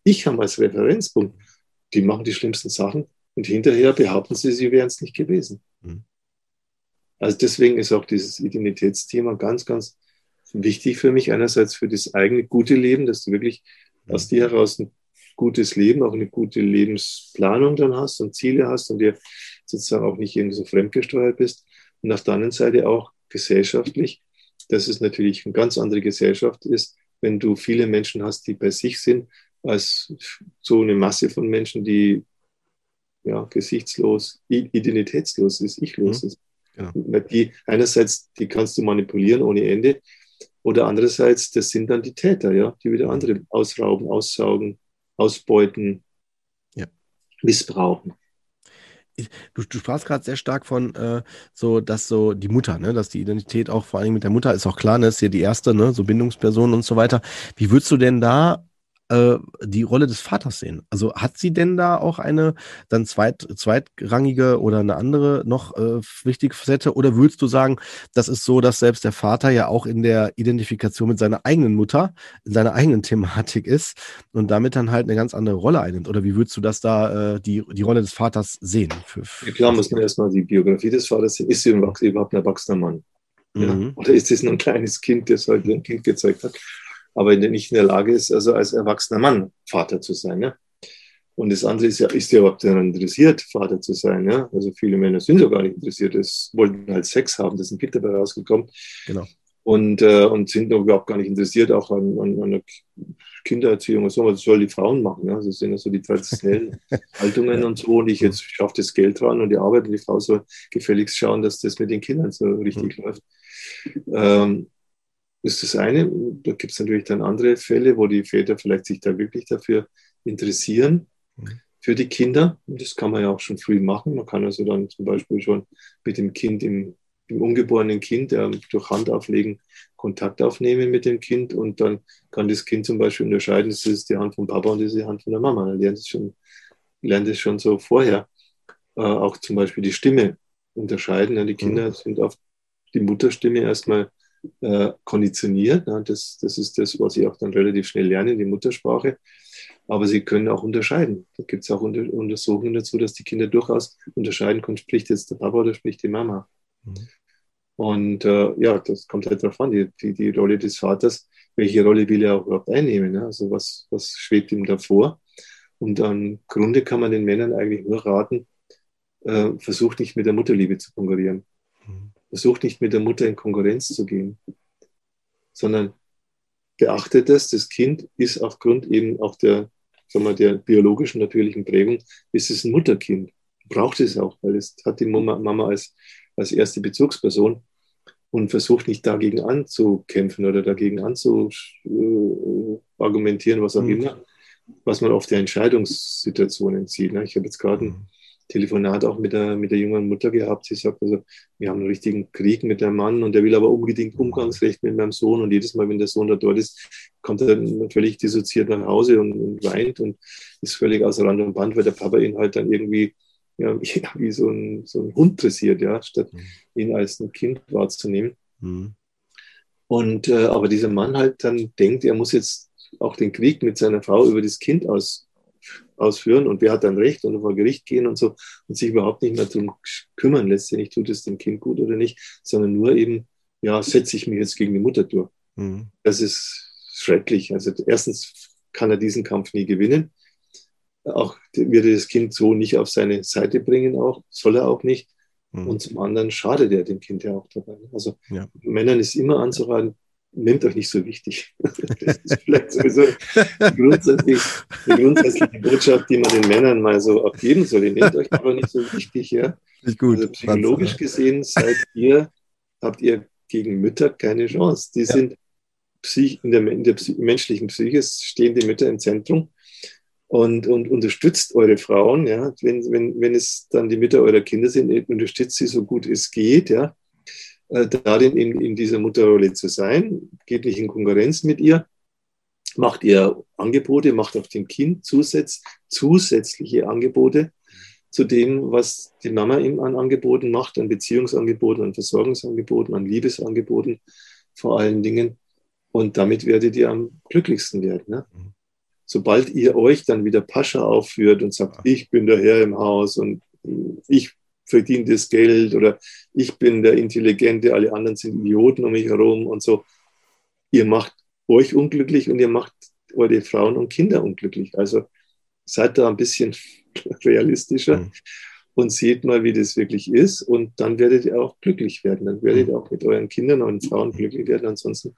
Ich haben als Referenzpunkt, die machen die schlimmsten Sachen und hinterher behaupten sie, sie wären es nicht gewesen. Mhm. Also deswegen ist auch dieses Identitätsthema ganz, ganz wichtig für mich. Einerseits für das eigene gute Leben, dass du wirklich aus dir heraus ein gutes Leben, auch eine gute Lebensplanung dann hast und Ziele hast und dir sozusagen auch nicht irgendwie so fremdgesteuert bist. Und auf der anderen Seite auch gesellschaftlich, dass es natürlich eine ganz andere Gesellschaft ist, wenn du viele Menschen hast, die bei sich sind, als so eine Masse von Menschen, die ja, gesichtslos, identitätslos ist, ichlos mhm. ist. Genau. Die einerseits, die kannst du manipulieren ohne Ende, oder andererseits, das sind dann die Täter, ja, die wieder mhm. andere ausrauben, aussaugen, ausbeuten, ja. missbrauchen. Du, du sprachst gerade sehr stark von äh, so, dass so die Mutter, ne, dass die Identität auch vor allem mit der Mutter ist auch klar, ne, ist ja die erste, ne, so Bindungsperson und so weiter. Wie würdest du denn da die Rolle des Vaters sehen. Also hat sie denn da auch eine dann zweit, zweitrangige oder eine andere noch äh, wichtige Facette? Oder würdest du sagen, das ist so, dass selbst der Vater ja auch in der Identifikation mit seiner eigenen Mutter, in seiner eigenen Thematik ist und damit dann halt eine ganz andere Rolle einnimmt? Oder wie würdest du das da, äh, die, die Rolle des Vaters sehen? Für, für ja, klar muss man erstmal die Biografie des Vaters sehen. Ist sie überhaupt ein erwachsener Mann? Ja? Mhm. Oder ist es nur ein kleines Kind, das halt ein Kind gezeigt hat? Aber nicht in der Lage ist, also als erwachsener Mann Vater zu sein. Ja? Und das andere ist ja, ist ja überhaupt daran interessiert, Vater zu sein. Ja? Also viele Männer sind ja gar nicht interessiert, es wollten halt Sex haben, das ist ein Kind dabei rausgekommen. Genau. Und, äh, und sind überhaupt gar nicht interessiert auch an, an, an der Kindererziehung und so, was sollen die Frauen machen? Ja? Das sind ja so die traditionellen Haltungen und so. Und ich jetzt schaffe das Geld dran und die Arbeit und die Frau soll gefälligst schauen, dass das mit den Kindern so richtig mhm. läuft. Ähm, ist das eine. Da gibt es natürlich dann andere Fälle, wo die Väter vielleicht sich da wirklich dafür interessieren, mhm. für die Kinder. Und das kann man ja auch schon früh machen. Man kann also dann zum Beispiel schon mit dem Kind, im, im ungeborenen Kind, äh, durch Handauflegen Kontakt aufnehmen mit dem Kind und dann kann das Kind zum Beispiel unterscheiden, das ist die Hand von Papa und das ist die Hand von der Mama. Dann lernt es schon, lernt es schon so vorher. Äh, auch zum Beispiel die Stimme unterscheiden. Ja, die Kinder mhm. sind auf die Mutterstimme erstmal äh, konditioniert. Das, das ist das, was sie auch dann relativ schnell lernen, die Muttersprache. Aber sie können auch unterscheiden. Da gibt es auch Unter Untersuchungen dazu, dass die Kinder durchaus unterscheiden können, spricht jetzt der Papa oder spricht die Mama. Mhm. Und äh, ja, das kommt halt darauf an, die, die, die, Rolle des Vaters, welche Rolle will er auch überhaupt einnehmen? Ja? Also was, was schwebt ihm davor? Und am Grunde kann man den Männern eigentlich nur raten, äh, versucht nicht mit der Mutterliebe zu konkurrieren. Versucht nicht mit der Mutter in Konkurrenz zu gehen, sondern beachtet das, das Kind ist aufgrund eben auch der, sagen wir, der biologischen natürlichen Prägung, ist es ein Mutterkind. Braucht es auch, weil es hat die Mama, Mama als, als erste Bezugsperson und versucht nicht dagegen anzukämpfen oder dagegen anzuargumentieren, was auch mhm. immer, was man oft der Entscheidungssituationen sieht. Ne? Ich habe jetzt gerade mhm. Telefonat auch mit der, mit der jungen Mutter gehabt. Sie sagt, also, wir haben einen richtigen Krieg mit dem Mann und der will aber unbedingt Umgangsrecht mit meinem Sohn. Und jedes Mal, wenn der Sohn da dort ist, kommt er völlig dissoziiert nach Hause und, und weint und ist völlig außer Rand und Band, weil der Papa ihn halt dann irgendwie ja, wie so ein, so ein Hund dressiert, ja, statt mhm. ihn als ein Kind wahrzunehmen. Mhm. Und äh, aber dieser Mann halt dann denkt, er muss jetzt auch den Krieg mit seiner Frau über das Kind aus, ausführen und wer hat dann Recht und vor Gericht gehen und so und sich überhaupt nicht mehr darum kümmern, letztendlich tut es dem Kind gut oder nicht, sondern nur eben, ja, setze ich mich jetzt gegen die Mutter durch. Mhm. Das ist schrecklich. Also erstens kann er diesen Kampf nie gewinnen. Auch wird er das Kind so nicht auf seine Seite bringen, auch, soll er auch nicht. Mhm. Und zum anderen schadet er dem Kind ja auch dabei. Also ja. Männern ist immer anzuraten, nehmt euch nicht so wichtig. Das ist vielleicht sowieso die grundsätzliche, die grundsätzliche Botschaft, die man den Männern mal so abgeben soll. Ihr nehmt euch aber nicht so wichtig, ja. Gut, also psychologisch gesehen seid ihr, habt ihr gegen Mütter keine Chance. Die ja. sind Psych, in der, in der menschlichen Psyche stehen die Mütter im Zentrum und, und unterstützt eure Frauen, ja. Wenn, wenn, wenn es dann die Mütter eurer Kinder sind, unterstützt sie so gut es geht, ja darin in, in dieser Mutterrolle zu sein, geht nicht in Konkurrenz mit ihr, macht ihr Angebote, macht auch dem Kind zusätz, zusätzliche Angebote zu dem, was die Mama ihm an Angeboten macht, an Beziehungsangeboten, an Versorgungsangeboten, an Liebesangeboten vor allen Dingen. Und damit werdet ihr am glücklichsten werden. Ne? Mhm. Sobald ihr euch dann wieder Pascha aufführt und sagt, ich bin der Herr im Haus und ich verdiene das Geld oder ich bin der Intelligente, alle anderen sind Idioten um mich herum und so, ihr macht euch unglücklich und ihr macht eure Frauen und Kinder unglücklich. Also seid da ein bisschen realistischer mhm. und seht mal, wie das wirklich ist. Und dann werdet ihr auch glücklich werden. Dann werdet ihr mhm. auch mit euren Kindern und Frauen glücklich werden. Ansonsten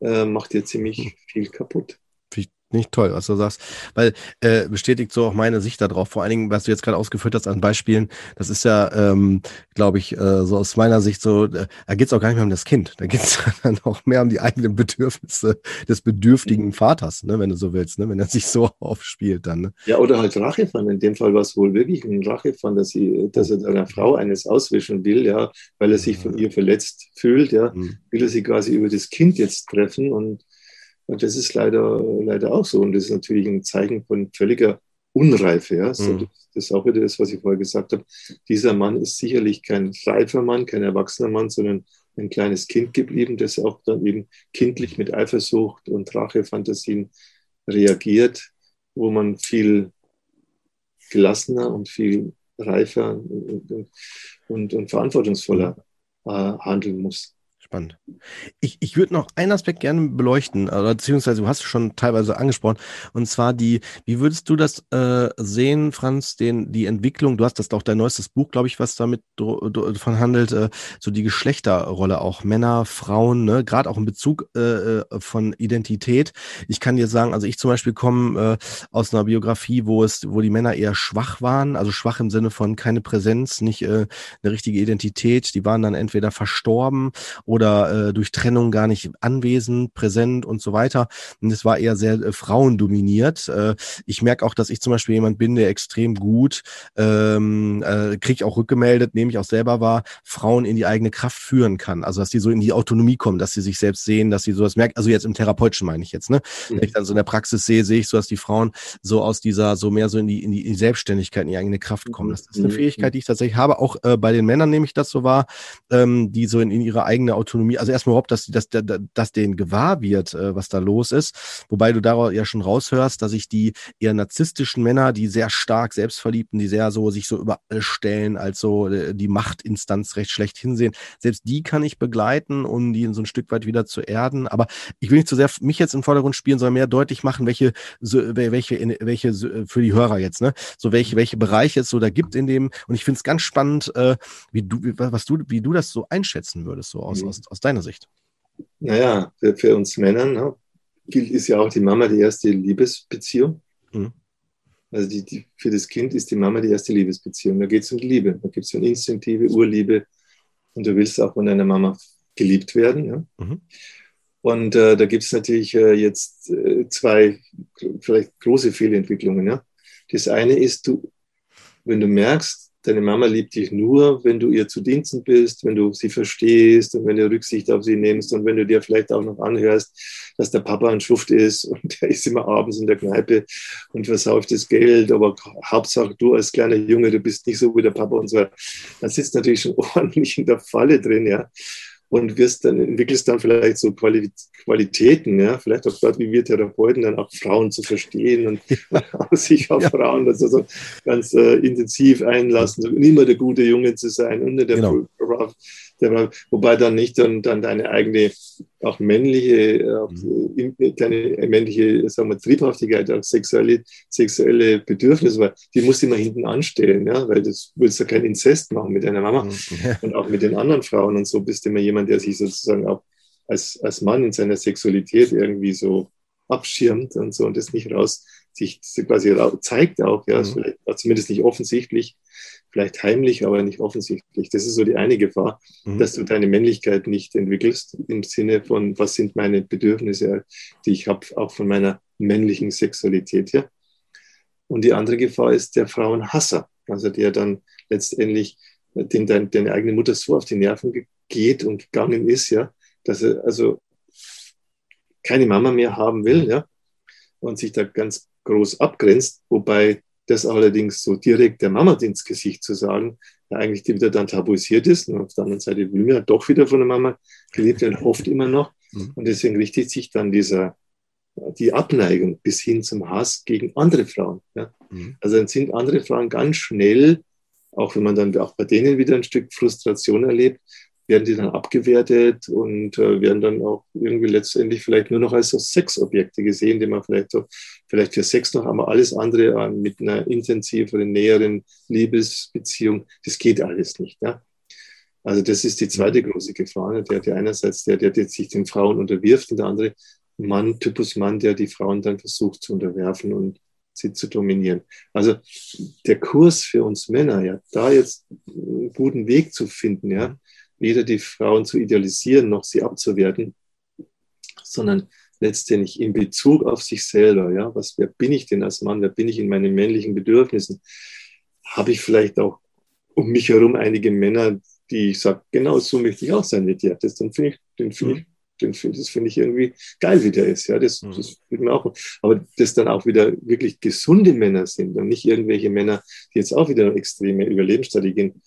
äh, macht ihr ziemlich mhm. viel kaputt. Nicht toll, was du sagst, weil äh, bestätigt so auch meine Sicht darauf. Vor allen Dingen, was du jetzt gerade ausgeführt hast an Beispielen, das ist ja, ähm, glaube ich, äh, so aus meiner Sicht so, äh, da geht es auch gar nicht mehr um das Kind, da geht es dann auch mehr um die eigenen Bedürfnisse des bedürftigen Vaters, ne, wenn du so willst, ne, wenn er sich so aufspielt dann. Ne? Ja, oder halt Rachefan. In dem Fall war es wohl wirklich ein Rachefan, dass, sie, dass er einer Frau eines auswischen will, ja, weil er sich von ihr verletzt fühlt, ja, mhm. will er sie quasi über das Kind jetzt treffen und und das ist leider, leider auch so. Und das ist natürlich ein Zeichen von völliger Unreife. Ja? So, mhm. Das ist auch wieder das, was ich vorher gesagt habe. Dieser Mann ist sicherlich kein reifer Mann, kein erwachsener Mann, sondern ein kleines Kind geblieben, das auch dann eben kindlich mit Eifersucht und Rachefantasien reagiert, wo man viel gelassener und viel reifer und, und, und verantwortungsvoller äh, handeln muss. Spannend. Ich, ich würde noch einen Aspekt gerne beleuchten, oder beziehungsweise du hast es schon teilweise angesprochen, und zwar die, wie würdest du das äh, sehen, Franz, den, die Entwicklung, du hast das auch dein neuestes Buch, glaube ich, was damit davon handelt, äh, so die Geschlechterrolle auch, Männer, Frauen, ne, gerade auch in Bezug äh, äh, von Identität. Ich kann dir sagen, also ich zum Beispiel komme äh, aus einer Biografie, wo es, wo die Männer eher schwach waren, also schwach im Sinne von keine Präsenz, nicht äh, eine richtige Identität, die waren dann entweder verstorben oder äh, durch Trennung gar nicht anwesend, präsent und so weiter. Und es war eher sehr äh, frauendominiert. Äh, ich merke auch, dass ich zum Beispiel jemand bin, der extrem gut, ähm, äh, kriege ich auch rückgemeldet, nehme ich auch selber wahr, Frauen in die eigene Kraft führen kann. Also dass die so in die Autonomie kommen, dass sie sich selbst sehen, dass sie sowas merken. Also jetzt im Therapeutischen meine ich jetzt, ne? Mhm. Wenn ich dann so in der Praxis sehe, sehe ich so, dass die Frauen so aus dieser, so mehr so in die, in die, in die Selbstständigkeit, in die eigene Kraft kommen. Das ist eine mhm. Fähigkeit, die ich tatsächlich habe. Auch äh, bei den Männern nehme ich das so wahr, ähm, die so in, in ihre eigene Autonomie, also erstmal überhaupt, dass, dass, dass, denen gewahr wird, äh, was da los ist. Wobei du da ja schon raushörst, dass ich die eher narzisstischen Männer, die sehr stark selbstverliebten, die sehr so sich so über stellen, als so äh, die Machtinstanz recht schlecht hinsehen, selbst die kann ich begleiten, um die so ein Stück weit wieder zu erden. Aber ich will nicht zu so sehr mich jetzt im Vordergrund spielen, sondern mehr deutlich machen, welche, welche, welche für die Hörer jetzt, ne, so welche, welche Bereiche es so da gibt in dem. Und ich finde es ganz spannend, äh, wie du, was du, wie du das so einschätzen würdest, so aus, mhm. Aus, aus deiner Sicht? Naja, für, für uns Männern ne, gilt ist ja auch die Mama die erste Liebesbeziehung. Mhm. Also die, die, für das Kind ist die Mama die erste Liebesbeziehung. Da geht es um die Liebe. Da gibt es eine instinktive Urliebe. Und du willst auch von deiner Mama geliebt werden. Ja? Mhm. Und äh, da gibt es natürlich äh, jetzt äh, zwei vielleicht große Fehlentwicklungen. Ja? Das eine ist, du, wenn du merkst, deine Mama liebt dich nur, wenn du ihr zu Diensten bist, wenn du sie verstehst und wenn du Rücksicht auf sie nimmst und wenn du dir vielleicht auch noch anhörst, dass der Papa ein Schuft ist und der ist immer abends in der Kneipe und versauft das Geld, aber Hauptsache du als kleiner Junge, du bist nicht so wie der Papa und so. Dann sitzt natürlich schon ordentlich in der Falle drin, ja und wirst dann, entwickelst dann vielleicht so Qualitäten, ja, vielleicht auch gerade wie wir Therapeuten, dann auch Frauen zu verstehen und sich auf ja. Frauen also so ganz äh, intensiv einlassen, immer der gute Junge zu sein und der genau wobei dann nicht dann, dann deine eigene, auch männliche, auch mhm. deine männliche, sagen wir, Triebhaftigkeit, auch sexuelle, sexuelle Bedürfnisse, weil die musst du immer hinten anstellen, ja, weil das willst du kein Inzest machen mit deiner Mama mhm. und auch mit den anderen Frauen und so bist du immer jemand, der sich sozusagen auch als, als Mann in seiner Sexualität irgendwie so abschirmt und so und das nicht raus sich quasi zeigt auch, ja, mhm. zumindest nicht offensichtlich, vielleicht heimlich, aber nicht offensichtlich. Das ist so die eine Gefahr, mhm. dass du deine Männlichkeit nicht entwickelst im Sinne von, was sind meine Bedürfnisse, die ich habe, auch von meiner männlichen Sexualität her. Und die andere Gefahr ist der Frauenhasser, also der dann letztendlich, den dein, deine eigene Mutter so auf die Nerven geht und gegangen ist, ja, dass er also keine Mama mehr haben will, ja, und sich da ganz groß abgrenzt, wobei das allerdings so direkt der Mama ins Gesicht zu sagen, ja eigentlich wieder dann tabuisiert ist. Und auf der anderen Seite will mir doch wieder von der Mama geliebt werden, hofft immer noch. Mhm. Und deswegen richtet sich dann dieser, die Abneigung bis hin zum Hass gegen andere Frauen. Ja? Mhm. Also dann sind andere Frauen ganz schnell, auch wenn man dann auch bei denen wieder ein Stück Frustration erlebt, werden die dann abgewertet und äh, werden dann auch irgendwie letztendlich vielleicht nur noch als so Sexobjekte gesehen, die man vielleicht so, vielleicht für Sex noch, aber alles andere äh, mit einer intensiveren, näheren Liebesbeziehung, das geht alles nicht. Ja? Also das ist die zweite mhm. große Gefahr. Ne? Der, der einerseits der, der, der sich den Frauen unterwirft und der andere Mann, Typus Mann, der die Frauen dann versucht zu unterwerfen und sie zu dominieren. Also der Kurs für uns Männer, ja, da jetzt einen guten Weg zu finden, ja, weder die Frauen zu idealisieren noch sie abzuwerten, sondern letztendlich in Bezug auf sich selber. Ja, was, wer bin ich denn als Mann? Wer bin ich in meinen männlichen Bedürfnissen? Habe ich vielleicht auch um mich herum einige Männer, die ich sage, genau so möchte ich auch sein wie dir. Das dann finde ich, den finde ich, den find, das finde ich irgendwie geil, wie der ist. Ja, das, mhm. das mir auch. Aber das dann auch wieder wirklich gesunde Männer sind und nicht irgendwelche Männer, die jetzt auch wieder extreme Überlebensstrategien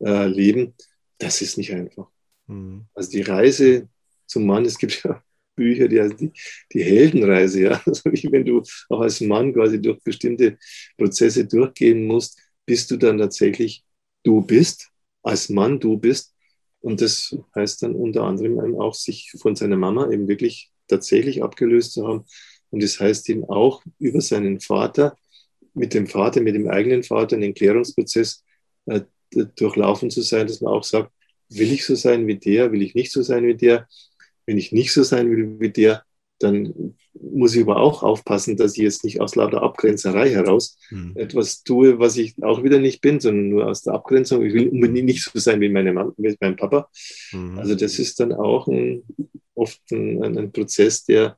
äh, leben, das ist nicht einfach. Mhm. Also die Reise zum Mann, es gibt ja Bücher, die, also die, die Heldenreise, ja, also wie wenn du auch als Mann quasi durch bestimmte Prozesse durchgehen musst, bis du dann tatsächlich du bist, als Mann du bist. Und das heißt dann unter anderem auch, sich von seiner Mama eben wirklich tatsächlich abgelöst zu haben. Und das heißt eben auch über seinen Vater, mit dem Vater, mit dem eigenen Vater einen Klärungsprozess äh, durchlaufen zu sein, dass man auch sagt, will ich so sein wie der, will ich nicht so sein wie der. Wenn ich nicht so sein will wie der, dann muss ich aber auch aufpassen, dass ich jetzt nicht aus lauter Abgrenzerei heraus mhm. etwas tue, was ich auch wieder nicht bin, sondern nur aus der Abgrenzung. Ich will unbedingt nicht so sein wie meine Mama, wie mein Papa. Mhm. Also das ist dann auch ein, oft ein, ein, Prozess, der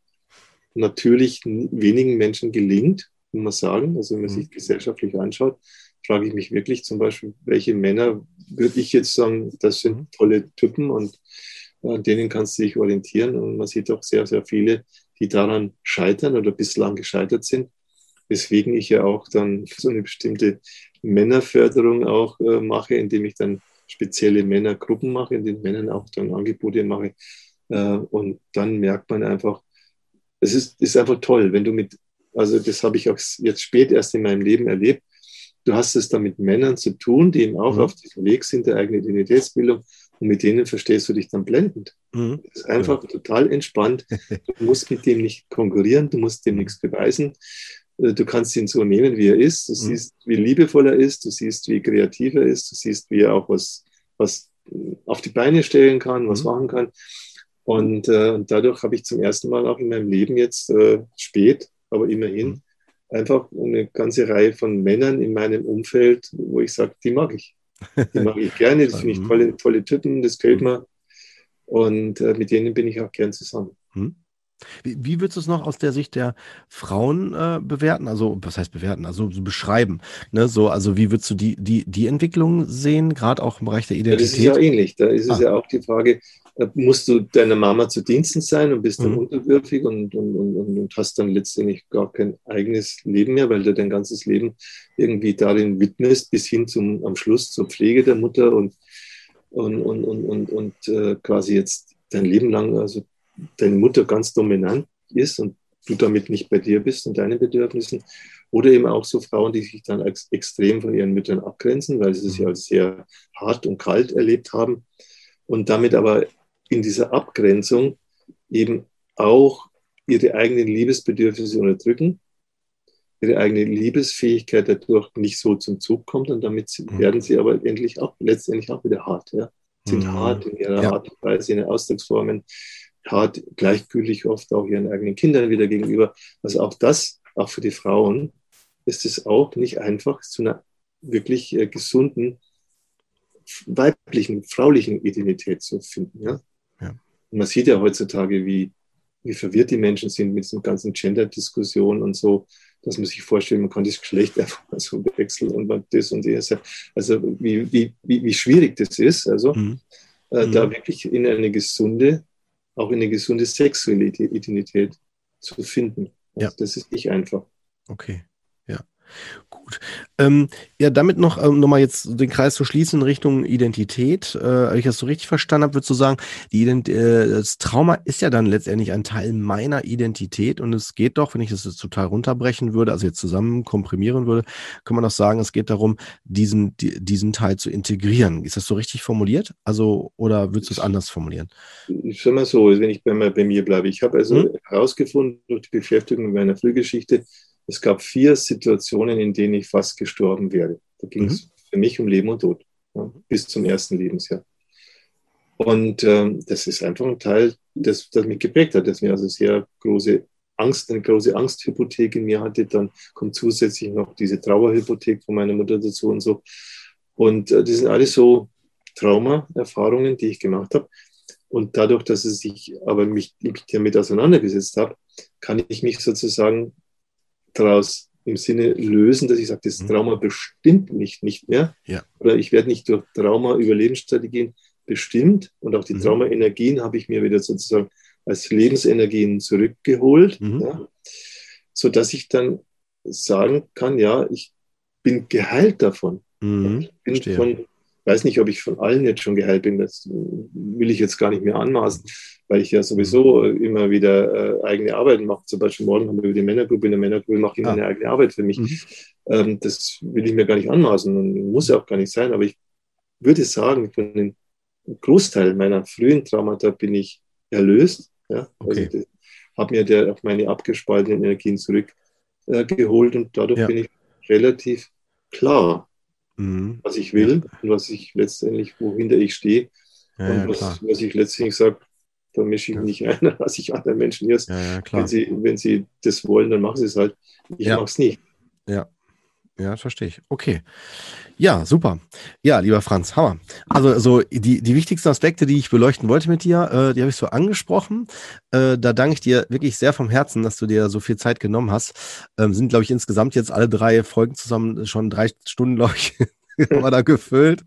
natürlich wenigen Menschen gelingt, muss man sagen. Also wenn man mhm. sich gesellschaftlich anschaut, frage ich mich wirklich zum Beispiel, welche Männer würde ich jetzt sagen, das sind mhm. tolle Typen und an denen kannst du dich orientieren. Und man sieht auch sehr, sehr viele, die daran scheitern oder bislang gescheitert sind. Weswegen ich ja auch dann so eine bestimmte Männerförderung auch äh, mache, indem ich dann spezielle Männergruppen mache, in denen Männern auch dann Angebote mache. Äh, und dann merkt man einfach, es ist, ist einfach toll, wenn du mit, also das habe ich auch jetzt spät erst in meinem Leben erlebt, Du hast es da mit Männern zu tun, die eben auch mhm. auf diesem Weg sind der eigenen Identitätsbildung und mit denen verstehst du dich dann blendend. Mhm. Das ist einfach ja. total entspannt. Du musst mit dem nicht konkurrieren, du musst dem nichts beweisen. Äh, du kannst ihn so nehmen, wie er ist. Du mhm. siehst, wie liebevoll er ist, du siehst, wie kreativ er ist, du siehst, wie er auch was, was auf die Beine stellen kann, was mhm. machen kann. Und, äh, und dadurch habe ich zum ersten Mal auch in meinem Leben jetzt äh, spät, aber immerhin, mhm einfach eine ganze Reihe von Männern in meinem Umfeld, wo ich sage, die mag ich. Die mag ich gerne, das finde ich tolle, tolle Typen, das gefällt mir. Und äh, mit denen bin ich auch gern zusammen. Hm. Wie, wie würdest du es noch aus der Sicht der Frauen äh, bewerten? Also, was heißt bewerten? Also so beschreiben. Ne? So, also wie würdest du die, die, die Entwicklung sehen, gerade auch im Bereich der Identität? Ja, das ist ja ähnlich. Da ist es ah. ja auch die Frage, musst du deiner Mama zu Diensten sein und bist dann mhm. unterwürfig und, und, und, und, hast dann letztendlich gar kein eigenes Leben mehr, weil du dein ganzes Leben irgendwie darin widmest, bis hin zum am Schluss zur Pflege der Mutter und, und, und, und, und, und äh, quasi jetzt dein Leben lang, also deine Mutter ganz dominant ist und du damit nicht bei dir bist und deinen Bedürfnissen. Oder eben auch so Frauen, die sich dann ex extrem von ihren Müttern abgrenzen, weil sie es ja als sehr hart und kalt erlebt haben und damit aber in dieser Abgrenzung eben auch ihre eigenen Liebesbedürfnisse unterdrücken, ihre eigene Liebesfähigkeit dadurch nicht so zum Zug kommt und damit mhm. werden sie aber endlich auch, letztendlich auch wieder hart, ja. Sind mhm. hart in ihrer ja. Art und Weise, in den Ausdrucksformen, hart, gleichgültig oft auch ihren eigenen Kindern wieder gegenüber. Also auch das, auch für die Frauen, ist es auch nicht einfach, zu einer wirklich äh, gesunden weiblichen, fraulichen Identität zu finden. Ja? Und man sieht ja heutzutage, wie, wie verwirrt die Menschen sind mit diesen ganzen Gender-Diskussionen und so, dass man sich vorstellt, man kann das Geschlecht einfach mal so wechseln und man das und das. Also wie, wie, wie, wie schwierig das ist, also mhm. Äh, da mhm. wirklich in eine gesunde, auch in eine gesunde sexuelle Identität zu finden. Also ja. Das ist nicht einfach. Okay. Gut. Ähm, ja, damit noch ähm, nochmal jetzt den Kreis zu schließen in Richtung Identität. Äh, wenn ich das so richtig verstanden habe, würdest du sagen, äh, das Trauma ist ja dann letztendlich ein Teil meiner Identität und es geht doch, wenn ich das jetzt total runterbrechen würde, also jetzt zusammen komprimieren würde, kann man doch sagen, es geht darum, diesen, die, diesen Teil zu integrieren. Ist das so richtig formuliert? Also, oder würdest du es anders formulieren? Ich sag mal so, wenn ich bei, bei mir bleibe. Ich habe also hm? herausgefunden durch die Beschäftigung mit meiner Frühgeschichte, es gab vier Situationen, in denen ich fast gestorben wäre. Da ging es mhm. für mich um Leben und Tod, ja, bis zum ersten Lebensjahr. Und ähm, das ist einfach ein Teil, das, das mich geprägt hat, das mir also sehr große Angst, eine große Angsthypothek in mir hatte. Dann kommt zusätzlich noch diese Trauerhypothek von meiner Mutter dazu und so. Und äh, das sind alles so Trauma-Erfahrungen, die ich gemacht habe. Und dadurch, dass es sich aber mich damit auseinandergesetzt habe, kann ich mich sozusagen daraus im Sinne lösen, dass ich sage, das mhm. Trauma bestimmt mich nicht mehr. Ja. Oder ich werde nicht durch Trauma-Überlebensstrategien bestimmt und auch die mhm. Trauma-Energien habe ich mir wieder sozusagen als Lebensenergien zurückgeholt, mhm. ja, sodass ich dann sagen kann, ja, ich bin geheilt davon. Mhm. Ich bin Verstehe. von weiß nicht, ob ich von allen jetzt schon geheilt bin, das will ich jetzt gar nicht mehr anmaßen, weil ich ja sowieso immer wieder äh, eigene Arbeiten mache. Zum Beispiel morgen haben wir über die Männergruppe, in der Männergruppe mache ich immer ah. eine eigene Arbeit für mich. Mhm. Ähm, das will ich mir gar nicht anmaßen und muss ja auch gar nicht sein, aber ich würde sagen, von dem Großteil meiner frühen Traumata bin ich erlöst. Ja? Okay. Also habe mir der, auf meine abgespaltenen Energien zurückgeholt äh, und dadurch ja. bin ich relativ klar mhm. was ich will ja. und was ich letztendlich, wohinter ich stehe. Ja, und was, was, ich letztendlich sage, da mische ich nicht ein, was ich anderen Menschen erst. wenn, sie, wenn sie das wollen, dann machen sie es halt. Ich mache es nicht. Ja. Ja, verstehe ich. Okay. Ja, super. Ja, lieber Franz, Hammer. Also so die, die wichtigsten Aspekte, die ich beleuchten wollte mit dir, äh, die habe ich so angesprochen. Äh, da danke ich dir wirklich sehr vom Herzen, dass du dir so viel Zeit genommen hast. Ähm, sind, glaube ich, insgesamt jetzt alle drei Folgen zusammen schon drei Stunden, glaube ich, war da gefüllt.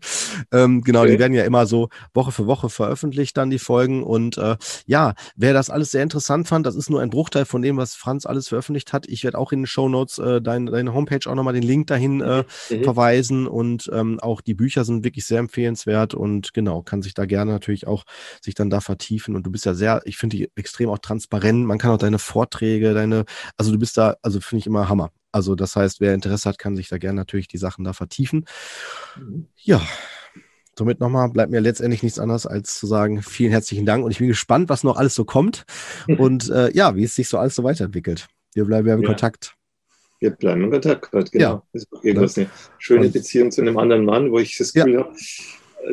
Ähm, genau, okay. die werden ja immer so Woche für Woche veröffentlicht, dann die Folgen. Und äh, ja, wer das alles sehr interessant fand, das ist nur ein Bruchteil von dem, was Franz alles veröffentlicht hat. Ich werde auch in den Show Notes äh, dein, deine Homepage auch nochmal den Link dahin äh, mhm. verweisen. Und ähm, auch die Bücher sind wirklich sehr empfehlenswert und genau, kann sich da gerne natürlich auch sich dann da vertiefen. Und du bist ja sehr, ich finde die extrem auch transparent. Man kann auch deine Vorträge, deine, also du bist da, also finde ich immer Hammer. Also das heißt, wer Interesse hat, kann sich da gerne natürlich die Sachen da vertiefen. Mhm. Ja, somit nochmal bleibt mir letztendlich nichts anderes als zu sagen, vielen herzlichen Dank und ich bin gespannt, was noch alles so kommt und äh, ja, wie es sich so alles so weiterentwickelt. Wir bleiben ja im ja. Kontakt. Wir bleiben in Kontakt, genau. Ja. Das ist okay, eine schöne und, Beziehung zu einem anderen Mann, wo ich das Gefühl ja. habe,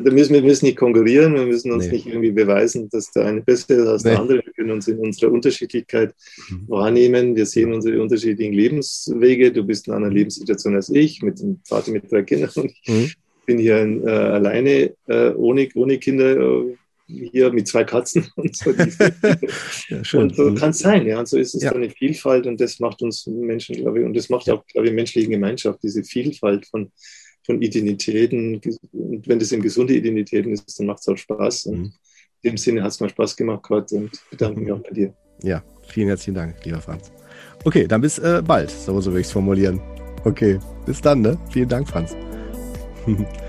da müssen wir müssen nicht konkurrieren, wir müssen uns nee. nicht irgendwie beweisen, dass der eine besser ist als nee. der andere. Wir können uns in unserer Unterschiedlichkeit mhm. wahrnehmen. Wir sehen unsere unterschiedlichen Lebenswege. Du bist in einer mhm. Lebenssituation als ich, mit einem Vater mit drei Kindern. Und ich mhm. bin hier äh, alleine, äh, ohne, ohne Kinder, äh, hier mit zwei Katzen und so. ja, und so mhm. kann es sein, ja. Und so ist es ja. eine Vielfalt und das macht uns Menschen, glaube ich, und das macht auch, glaube ich, menschliche Gemeinschaft, diese Vielfalt von von Identitäten. Und wenn das in gesunde Identitäten ist, dann macht es auch Spaß. Und mhm. in dem Sinne hat es mir Spaß gemacht gerade und bedanke mich auch bei dir. Ja, vielen herzlichen Dank, lieber Franz. Okay, dann bis äh, bald, so, so will ich es formulieren. Okay, bis dann, ne? Vielen Dank, Franz.